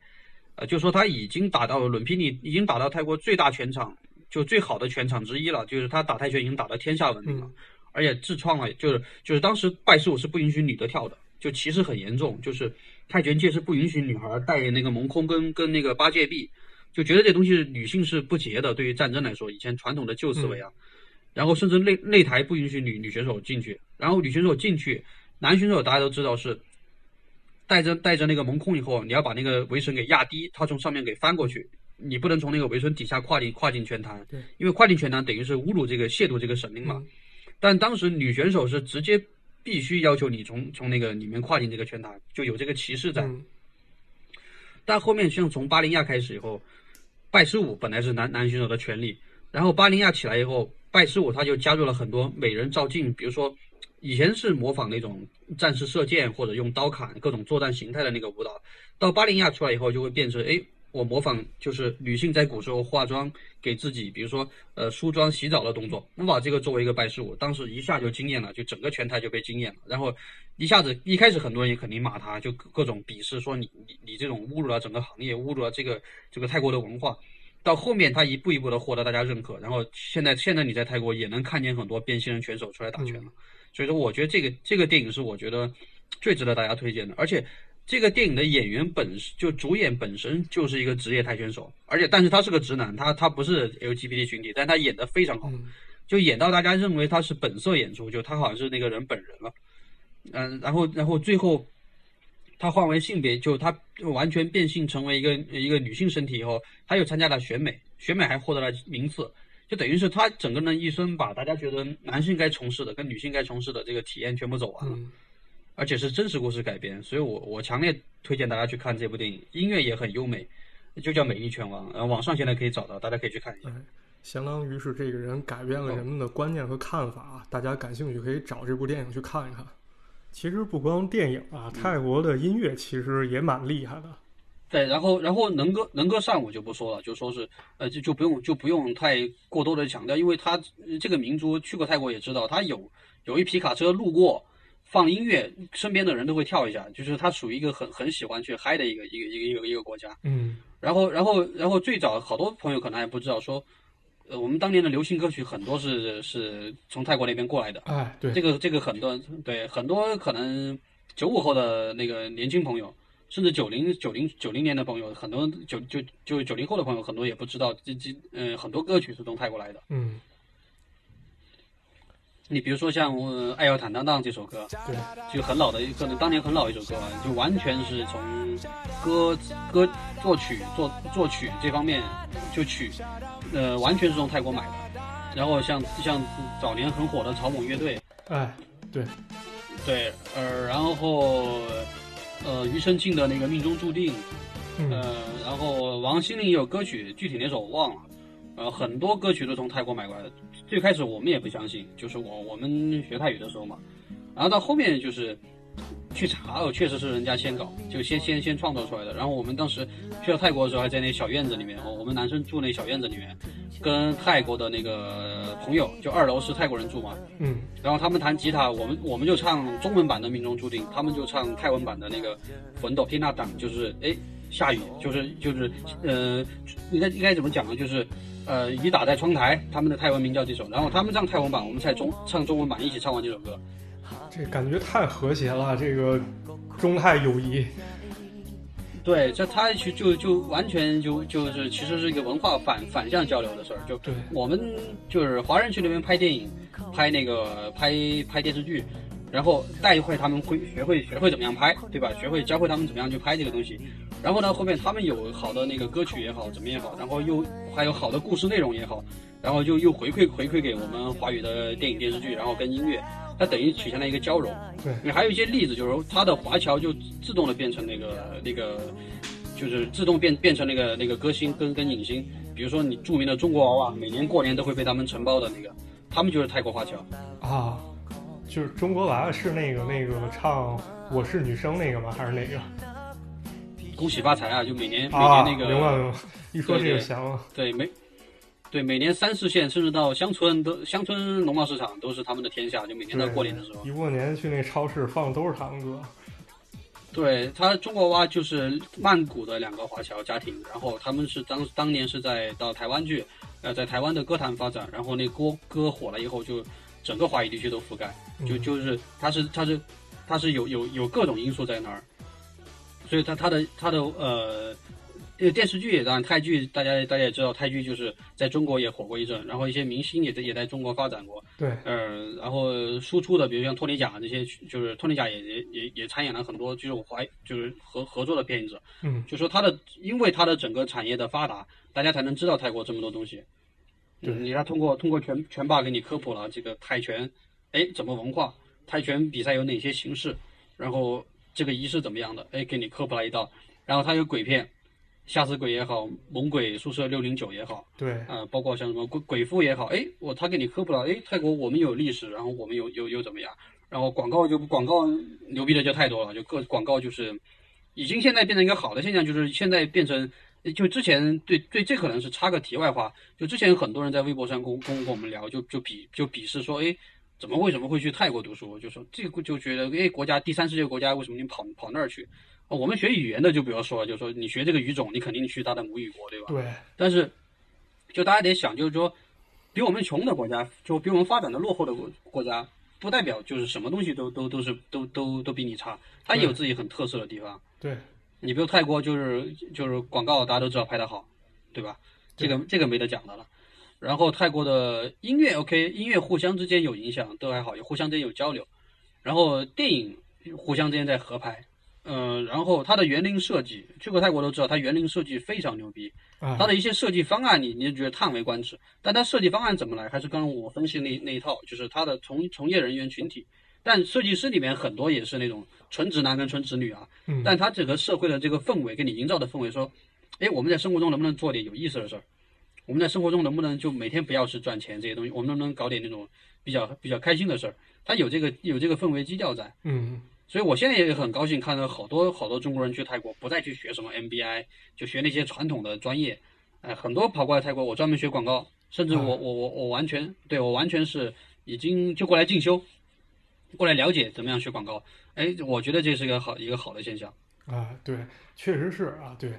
S2: 呃，就说他已经打到伦皮尼，已经打到泰国最大拳场，就最好的拳场之一了，就是他打泰拳已经打到天下闻名了，而且自创了，就是就是当时拜师舞是不允许女的跳的，就歧视很严重，就是泰拳界是不允许女孩戴那个蒙空跟跟那个八戒臂。就觉得这东西女性是不洁的，对于战争来说，以前传统的旧思维啊，然后甚至擂擂台不允许女女选手进去，然后女选手进去，男选手大家都知道是带着带着那个蒙空以后，你要把那个围绳给压低，他从上面给翻过去，你不能从那个围绳底下跨进跨进拳坛，
S1: 对，
S2: 因为跨进拳坛等于是侮辱这个亵渎这个神灵嘛。但当时女选手是直接必须要求你从从那个里面跨进这个拳台，就有这个歧视在。但后面像从巴林亚开始以后。拜师舞本来是男男选手的权利，然后巴林亚起来以后，拜师舞他就加入了很多美人照镜，比如说以前是模仿那种战士射箭或者用刀砍各种作战形态的那个舞蹈，到巴林亚出来以后就会变成，哎，我模仿就是女性在古时候化妆给自己，比如说呃梳妆洗澡的动作，我把这个作为一个拜师舞，当时一下就惊艳了，就整个拳台就被惊艳了，然后一下子一开始很多人也肯定骂他，就各种鄙视说你你你这种侮辱了整个行业，侮辱了这个这个泰国的文化。到后面，他一步一步的获得大家认可，然后现在现在你在泰国也能看见很多变性人拳手出来打拳了，所以说我觉得这个这个电影是我觉得最值得大家推荐的，而且这个电影的演员本就主演本身就是一个职业泰拳手，而且但是他是个直男，他他不是 LGBT 群体，但他演的非常好，就演到大家认为他是本色演出，就他好像是那个人本人了，嗯，然后然后最后。他换为性别，就他完全变性成为一个一个女性身体以后，他又参加了选美，选美还获得了名次，就等于是他整个人一生把大家觉得男性该从事的跟女性该从事的这个体验全部走完了，而且是真实故事改编，所以我我强烈推荐大家去看这部电影，音乐也很优美，就叫《美丽拳王》，然后网上现在可以找到，大家可以去看一下。
S1: 相当于是这个人改变了人们的观念和看法，大家感兴趣可以找这部电影去看一看。其实不光电影啊，泰国的音乐其实也蛮厉害的。
S2: 对，然后然后能歌能歌善舞就不说了，就说是呃就就不用就不用太过多的强调，因为他这个民族去过泰国也知道，他有有一皮卡车路过放音乐，身边的人都会跳一下，就是他属于一个很很喜欢去嗨的一个一个一个一个一个国家。
S1: 嗯。
S2: 然后然后然后最早好多朋友可能还不知道说。呃，我们当年的流行歌曲很多是是从泰国那边过来的。
S1: 哎，对，
S2: 这个这个很多对很多可能九五后的那个年轻朋友，甚至九零九零九零年的朋友，很多九就就九零后的朋友很多也不知道这这呃很多歌曲是从泰国来的。
S1: 嗯。
S2: 你比如说像《爱要坦荡荡》这首歌，
S1: 对，
S2: 就很老的，可能当年很老一首歌，就完全是从歌歌作曲作作曲这方面就曲。呃，完全是从泰国买的，然后像像早年很火的草蜢乐队，
S1: 哎，对，
S2: 对，呃，然后呃，庾澄庆的那个命中注定，呃，然后王心凌有歌曲，具体哪首我忘了，呃，很多歌曲都从泰国买过来的。最开始我们也不相信，就是我我们学泰语的时候嘛，然后到后面就是去查，哦，确实是人家先搞，就先先先创造出来的。然后我们当时去到泰国的时候，还在那小院子里面，哦，我们男生住那小院子里面，跟泰国的那个朋友，就二楼是泰国人住嘛，
S1: 嗯，
S2: 然后他们弹吉他，我们我们就唱中文版的《命中注定》，他们就唱泰文版的那个《魂斗天大党》，就是哎下雨，就是就是呃，应该应该怎么讲呢？就是呃雨打在窗台，他们的泰文名叫这首，然后他们唱泰文版，我们在中唱中文版，一起唱完这首歌。
S1: 这感觉太和谐了，这个中泰友谊。
S2: 对，这他去就就完全就就是其实是一个文化反反向交流的事儿。就
S1: 对
S2: 我们就是华人去那边拍电影，拍那个拍拍电视剧，然后带会他们会学会学会怎么样拍，对吧？学会教会他们怎么样去拍这个东西。然后呢，后面他们有好的那个歌曲也好，怎么也好，然后又还有好的故事内容也好，然后就又回馈回馈给我们华语的电影电视剧，然后跟音乐。它等于体现了一个交融。
S1: 对，
S2: 你还有一些例子，就是说它的华侨就自动的变成那个那个，就是自动变变成那个那个歌星跟跟影星。比如说你著名的中国娃娃，每年过年都会被他们承包的那个，他们就是泰国华侨。
S1: 啊，就是中国娃娃是那个那个唱我是女生那个吗？还是哪个？
S2: 恭喜发财啊！就每年每
S1: 啊，
S2: 年那个，
S1: 明白明白。一说这个想了。
S2: 对每。对，每年三四线，甚至到乡村都乡村农贸市场都是他们的天下。就每年到过年的时候，
S1: 一过年去那超市放的都是他们歌。
S2: 对他中国娃就是曼谷的两个华侨家庭，然后他们是当当年是在到台湾去，呃，在台湾的歌坛发展，然后那歌歌火了以后，就整个华语地区都覆盖，就
S1: 嗯
S2: 就是它是它是它是有有有各种因素在那儿，所以它它的它的呃。这个电视剧也当然泰剧，大家大家也知道，泰剧就是在中国也火过一阵，然后一些明星也在也在中国发展过，
S1: 对，
S2: 呃，然后输出的，比如像托尼贾这些，就是托尼贾也也也也参演了很多这种华就是合合作的片子，
S1: 嗯，
S2: 就说他的，因为他的整个产业的发达，大家才能知道泰国这么多东西。
S1: 对
S2: 你他通过通过拳拳霸给你科普了这个泰拳，哎，怎么文化？泰拳比赛有哪些形式？然后这个仪式怎么样的？哎，给你科普了一道。然后他有鬼片，吓死鬼也好，猛鬼宿舍六零九也好，
S1: 对，
S2: 啊、包括像什么鬼鬼父也好，哎，我他给你科普了，哎，泰国我们有历史，然后我们有有有怎么样，然后广告就广告牛逼的就太多了，就各广告就是已经现在变成一个好的现象，就是现在变成就之前对对这可能是插个题外话，就之前很多人在微博上跟跟跟我们聊，就就鄙就鄙视说，哎，怎么为什么会去泰国读书？就说这个就觉得，哎，国家第三世界国家为什么你跑跑那儿去？啊我们学语言的就不要说了，就说你学这个语种，你肯定去他的母语国，对吧？
S1: 对，
S2: 但是，就大家得想，就是说，比我们穷的国家，就比我们发展的落后的国国家，不代表就是什么东西都都都是都都都比你差，它也有自己很特色的地方。
S1: 对，
S2: 你比如泰国，就是就是广告大家都知道拍的好，对吧？这个这个没得讲的了。然后泰国的音乐 OK，音乐互相之间有影响，都还好，有互相之间有交流。然后电影互相之间在合拍，呃，然后它的园林设计，去过泰国都知道，它园林设计非常牛逼。
S1: 啊
S2: 它，的一些设计方案你，你就觉得叹为观止。但它设计方案怎么来，还是刚刚我分析那那一套，就是它的从从业人员群体。但设计师里面很多也是那种纯直男跟纯直女啊，
S1: 嗯，
S2: 但他整个社会的这个氛围给你营造的氛围，说，哎，我们在生活中能不能做点有意思的事儿？我们在生活中能不能就每天不要是赚钱这些东西，我们能不能搞点那种比较比较开心的事儿？他有这个有这个氛围基调在。
S1: 嗯，
S2: 所以我现在也很高兴看到好多好多中国人去泰国，不再去学什么 MBI，就学那些传统的专业，哎，很多跑过来泰国，我专门学广告，甚至我我我我完全对我完全是已经就过来进修，过来了解怎么样学广告，哎，我觉得这是一个好一个好的现象。
S1: 啊，对，确实是啊，对。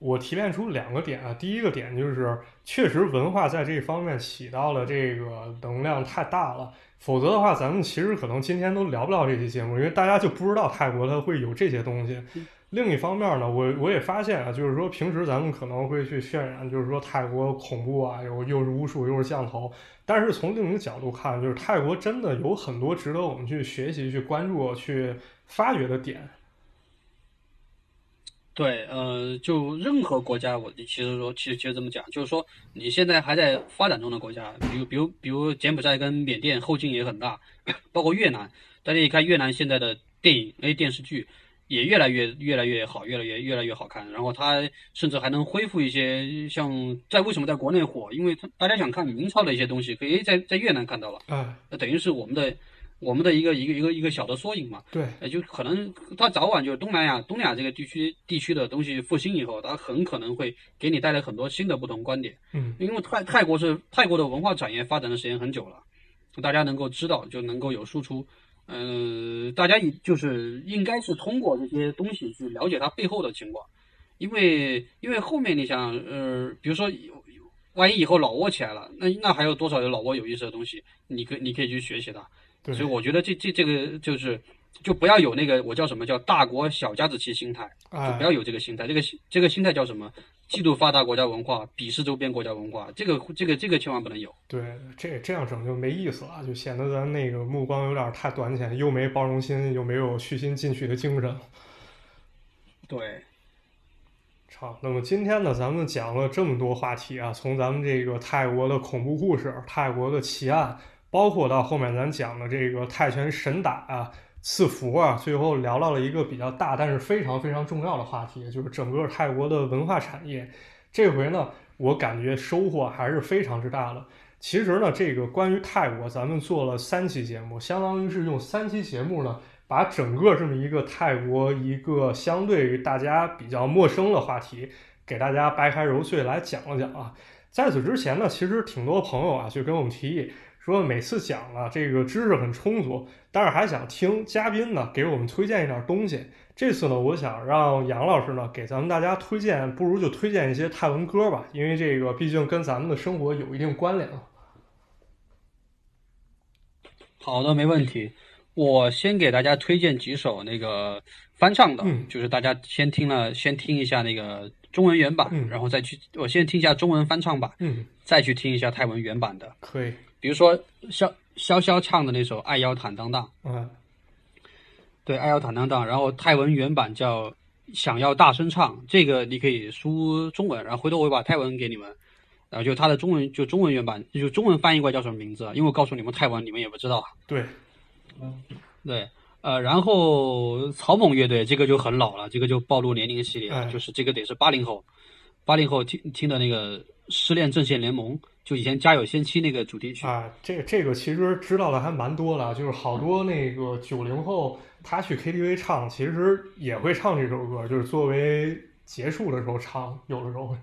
S1: 我提炼出两个点啊，第一个点就是，确实文化在这方面起到了这个能量太大了，否则的话，咱们其实可能今天都聊不到这期节目，因为大家就不知道泰国它会有这些东西。另一方面呢，我我也发现啊，就是说平时咱们可能会去渲染，就是说泰国恐怖啊，有又是巫术又是降头，但是从另一个角度看，就是泰国真的有很多值得我们去学习、去关注、去发掘的点。
S2: 对，呃，就任何国家，我其实说，其实其实这么讲，就是说，你现在还在发展中的国家，比如比如比如柬埔寨跟缅甸后劲也很大，(coughs) 包括越南，大家一看越南现在的电影哎电视剧也越来越越来越好，越来越越来越好看，然后它甚至还能恢复一些像在为什么在国内火，因为它大家想看明朝的一些东西，可以在在越南看到了。
S1: 啊，
S2: 那等于是我们的我们的一个一个一个一个小的缩影嘛。
S1: 对，
S2: 呃，就可能它早晚就是东南亚东南亚这个地区地区的东西复兴以后，它很可能会给你带来很多新的不同观点。
S1: 嗯，
S2: 因为泰泰国是泰国的文化产业发展的时间很久了，大家能够知道就能够有输出。嗯，大家就是应该是通过这些东西去了解它背后的情况，因为因为后面你想，呃，比如说，万一以后老挝起来了，那那还有多少有老挝有意思的东西，你可你可以去学习它。所以我觉得这这这个就是，就不要有那个我叫什么叫大国小家子气心态，就不要有这个心态。这个这个心态叫什么？嫉妒发达国家文化，鄙视周边国家文化，这个这个这个千万不能有。
S1: 对，这这样整就没意思了，就显得咱那个目光有点太短浅，又没包容心，又没有虚心进取的精神。
S2: 对，
S1: 好，那么今天呢，咱们讲了这么多话题啊，从咱们这个泰国的恐怖故事、泰国的奇案，包括到后面咱讲的这个泰拳神打啊。赐福啊！最后聊到了一个比较大，但是非常非常重要的话题，就是整个泰国的文化产业。这回呢，我感觉收获还是非常之大的。其实呢，这个关于泰国，咱们做了三期节目，相当于是用三期节目呢，把整个这么一个泰国一个相对于大家比较陌生的话题，给大家掰开揉碎来讲了讲啊。在此之前呢，其实挺多朋友啊，就跟我们提议。说每次讲了这个知识很充足，但是还想听嘉宾呢给我们推荐一点东西。这次呢，我想让杨老师呢给咱们大家推荐，不如就推荐一些泰文歌吧，因为这个毕竟跟咱们的生活有一定关联。
S2: 好的，没问题。我先给大家推荐几首那个翻唱的，就是大家先听了，先听一下那个中文原版，然后再去我先听一下中文翻唱版，
S1: 嗯，
S2: 再去听一下泰文原版的，
S1: 可以。
S2: 比如说潇潇潇唱的那首《爱要坦荡荡》，
S1: 嗯，
S2: 对，《爱要坦荡荡》，然后泰文原版叫《想要大声唱》，这个你可以输中文，然后回头我会把泰文给你们，然后就它的中文就中文原版，就中文翻译过来叫什么名字？因为我告诉你们泰文，你们也不知道。
S1: 对，
S2: 嗯，对，呃，然后草蜢乐队这个就很老了，这个就暴露年龄系列了，就是这个得是八零后，八零后听听的那个《失恋阵线联盟》。就以前《家有仙妻》那个主题曲
S1: 啊，这这个其实知道的还蛮多的，就是好多那个九零后他去 KTV 唱，其实也会唱这首歌，就是作为结束的时候唱，有的时候会。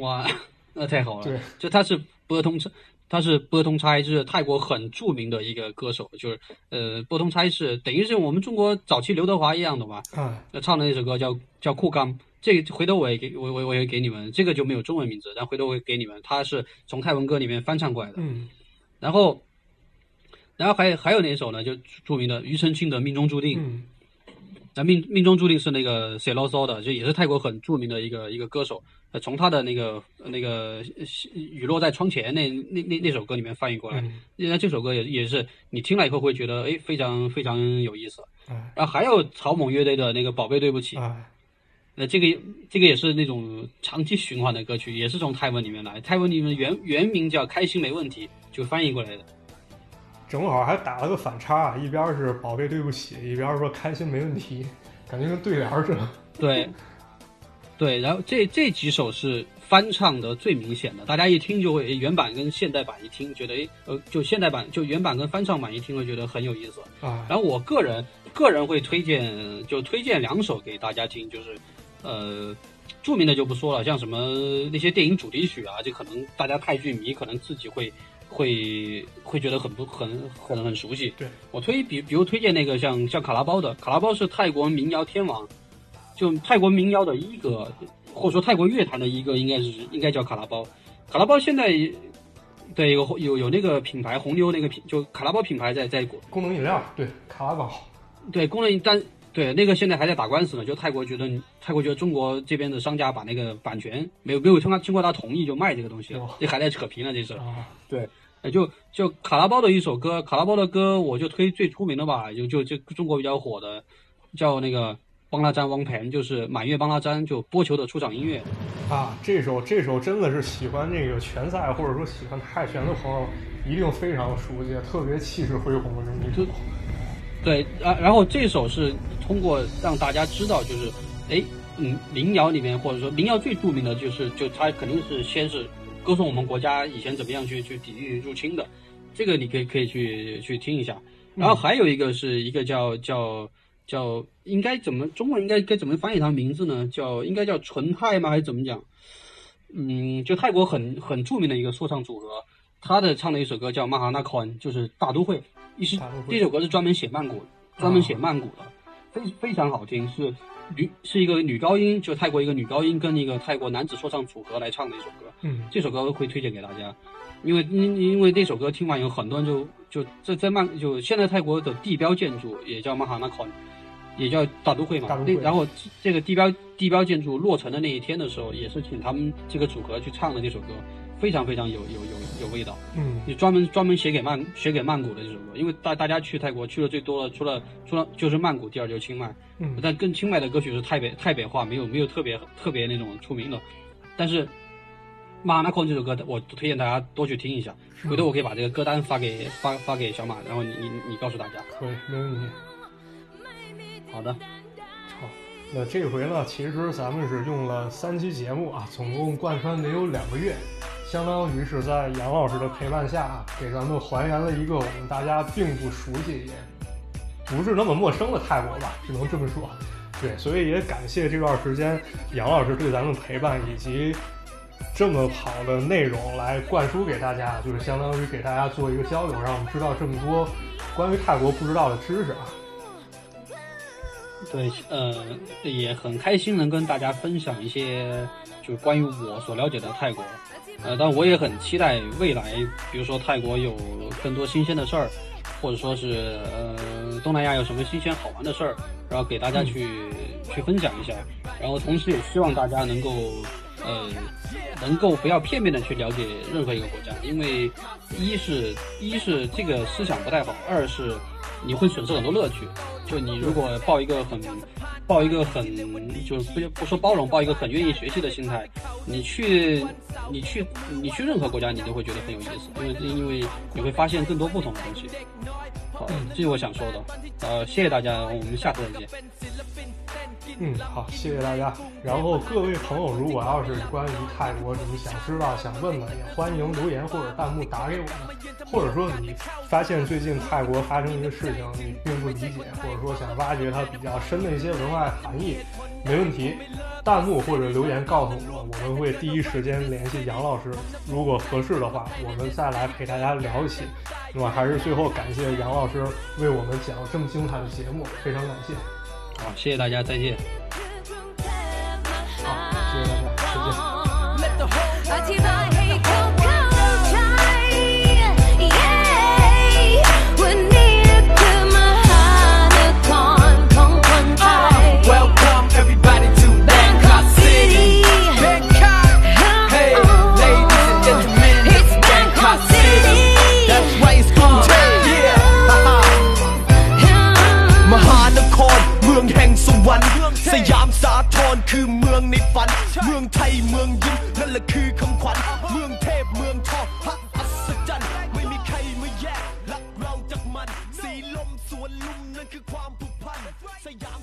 S2: 哇，那太好了！
S1: 对，
S2: 就他是波通差，他是波通差，就是泰国很著名的一个歌手，就是呃，波通差是等于是我们中国早期刘德华一样的吧。
S1: 啊，
S2: 那唱的那首歌叫叫酷刚。这个回头我也给我我我也给你们，这个就没有中文名字，然后回头我给你们，他是从泰文歌里面翻唱过来的。
S1: 嗯，
S2: 然后，然后还还有哪首呢？就著名的庾澄庆的《命中注定》。
S1: 嗯，
S2: 那命命中注定是那个写牢骚的，就也是泰国很著名的一个一个歌手。从他的那个那个雨落在窗前那那那那首歌里面翻译过来，那这首歌也也是你听了以后会觉得哎非常非常有意思。然后还有草蜢乐队的那个宝贝对不起。那这个这个也是那种长期循环的歌曲，也是从泰文里面来。泰文里面原原名叫《开心没问题》，就翻译过来的。
S1: 正好还打了个反差，一边是“宝贝对不起”，一边说“开心没问题”，感觉跟对联似的。(laughs)
S2: 对，对。然后这这几首是翻唱的最明显的，大家一听就会原版跟现代版一听，觉得哎呃，就现代版就原版跟翻唱版一听会觉得很有意思
S1: 啊。
S2: 然后我个人个人会推荐，就推荐两首给大家听，就是。呃，著名的就不说了，像什么那些电影主题曲啊，就可能大家泰剧迷可能自己会会会觉得很不很很很熟悉。
S1: 对
S2: 我推比比如推荐那个像像卡拉包的，卡拉包是泰国民谣天王，就泰国民谣的一个，或者说泰国乐坛的一个，应该是应该叫卡拉包。卡拉包现在对有有有那个品牌红牛那个品，就卡拉包品牌在在
S1: 功能饮料，对卡拉包，
S2: 对功能但。对，那个现在还在打官司呢。就泰国觉得，泰国觉得中国这边的商家把那个版权没有没有经过他同意就卖这个东西，这还在扯皮呢，这是。对，就就卡拉包的一首歌，卡拉包的歌我就推最出名的吧，就就就中国比较火的，叫那个邦拉詹汪盆，就是满月邦拉詹，就播球的出场音乐。
S1: 啊，这首这首真的是喜欢那个拳赛或者说喜欢泰拳的朋友一定非常熟悉，特别气势恢宏的这么一首。
S2: 对，然然后这首是通过让大家知道，就是，哎，嗯，民谣里面或者说民谣最著名的就是，就它肯定是先是歌颂我们国家以前怎么样去去抵御入侵的，这个你可以可以去去听一下。然后还有一个是一个叫叫叫应该怎么中文应该该怎么翻译它名字呢？叫应该叫纯泰吗？还是怎么讲？嗯，就泰国很很著名的一个说唱组合，他的唱的一首歌叫《马哈纳宽》，就是大都会。一是这首歌是专门写曼谷，专门写曼谷的，非非常好听，是女是一个女高音，就泰国一个女高音跟一个泰国男子说唱组合来唱的一首歌。
S1: 嗯，
S2: 这首歌会推荐给大家，因为因因为那首歌听完以后很多人就就在在曼就现在泰国的地标建筑也叫曼哈纳宽。也叫大都会嘛，然后这个地标地标建筑落成的那一天的时候，也是请他们这个组合去唱的这首歌，非常非常有有有有味道。
S1: 嗯，
S2: 你专门专门写给曼写给曼谷的这首歌，因为大大家去泰国去的最多的，除了除了就是曼谷，第二就是清迈。
S1: 嗯，
S2: 但更清迈的歌曲是泰北泰北话，没有没有特别特别那种出名的。但是马纳空这首歌，我推荐大家多去听一下。回头我可以把这个歌单发给发发给小马，然后你你你告诉大家。
S1: 可以，没问题。
S2: 好的，
S1: 好，那这回呢，其实咱们是用了三期节目啊，总共贯穿得有两个月，相当于是在杨老师的陪伴下，给咱们还原了一个我们大家并不熟悉也不是那么陌生的泰国吧，只能这么说。对，所以也感谢这段时间杨老师对咱们陪伴以及这么好的内容来灌输给大家，就是相当于给大家做一个交流，让我们知道这么多关于泰国不知道的知识啊。
S2: 对，呃，也很开心能跟大家分享一些，就是关于我所了解的泰国，呃，但我也很期待未来，比如说泰国有更多新鲜的事儿，或者说是呃东南亚有什么新鲜好玩的事儿，然后给大家去去分享一下，然后同时也希望大家能够，呃，能够不要片面的去了解任何一个国家，因为一是一是这个思想不太好，二是。你会损失很多乐趣。就你如果抱一个很，抱一个很，就是不不说包容，抱一个很愿意学习的心态，你去，你去，你去任何国家，你都会觉得很有意思，因为因为你会发现更多不同的东西。好，这是我想说的。呃，谢谢大家，我们下次再见。
S1: 嗯，好，谢谢大家。然后各位朋友，如果要是关于泰国什么想知道、想问的，也欢迎留言或者弹幕打给我们。或者说你发现最近泰国发生一个事情，你并不理解，或者说想挖掘它比较深的一些文化含义，没问题，弹幕或者留言告诉我，我们会第一时间联系杨老师。如果合适的话，我们再来陪大家聊一起。那么还是最后感谢杨老师为我们讲这么精彩的节目，非常感谢。
S2: 好，谢谢大家，再见。
S1: คือเมืองในฝัน เมืองไทยเมืองยิ้มนั่นแหละคือคำขวัญ เมืองเทพเมืองทองพระอัศจรรย์ไม่มีใครมาแยกลักเราจากมัน สีลมสวนลุมนั่นคือความผูกพันสยาม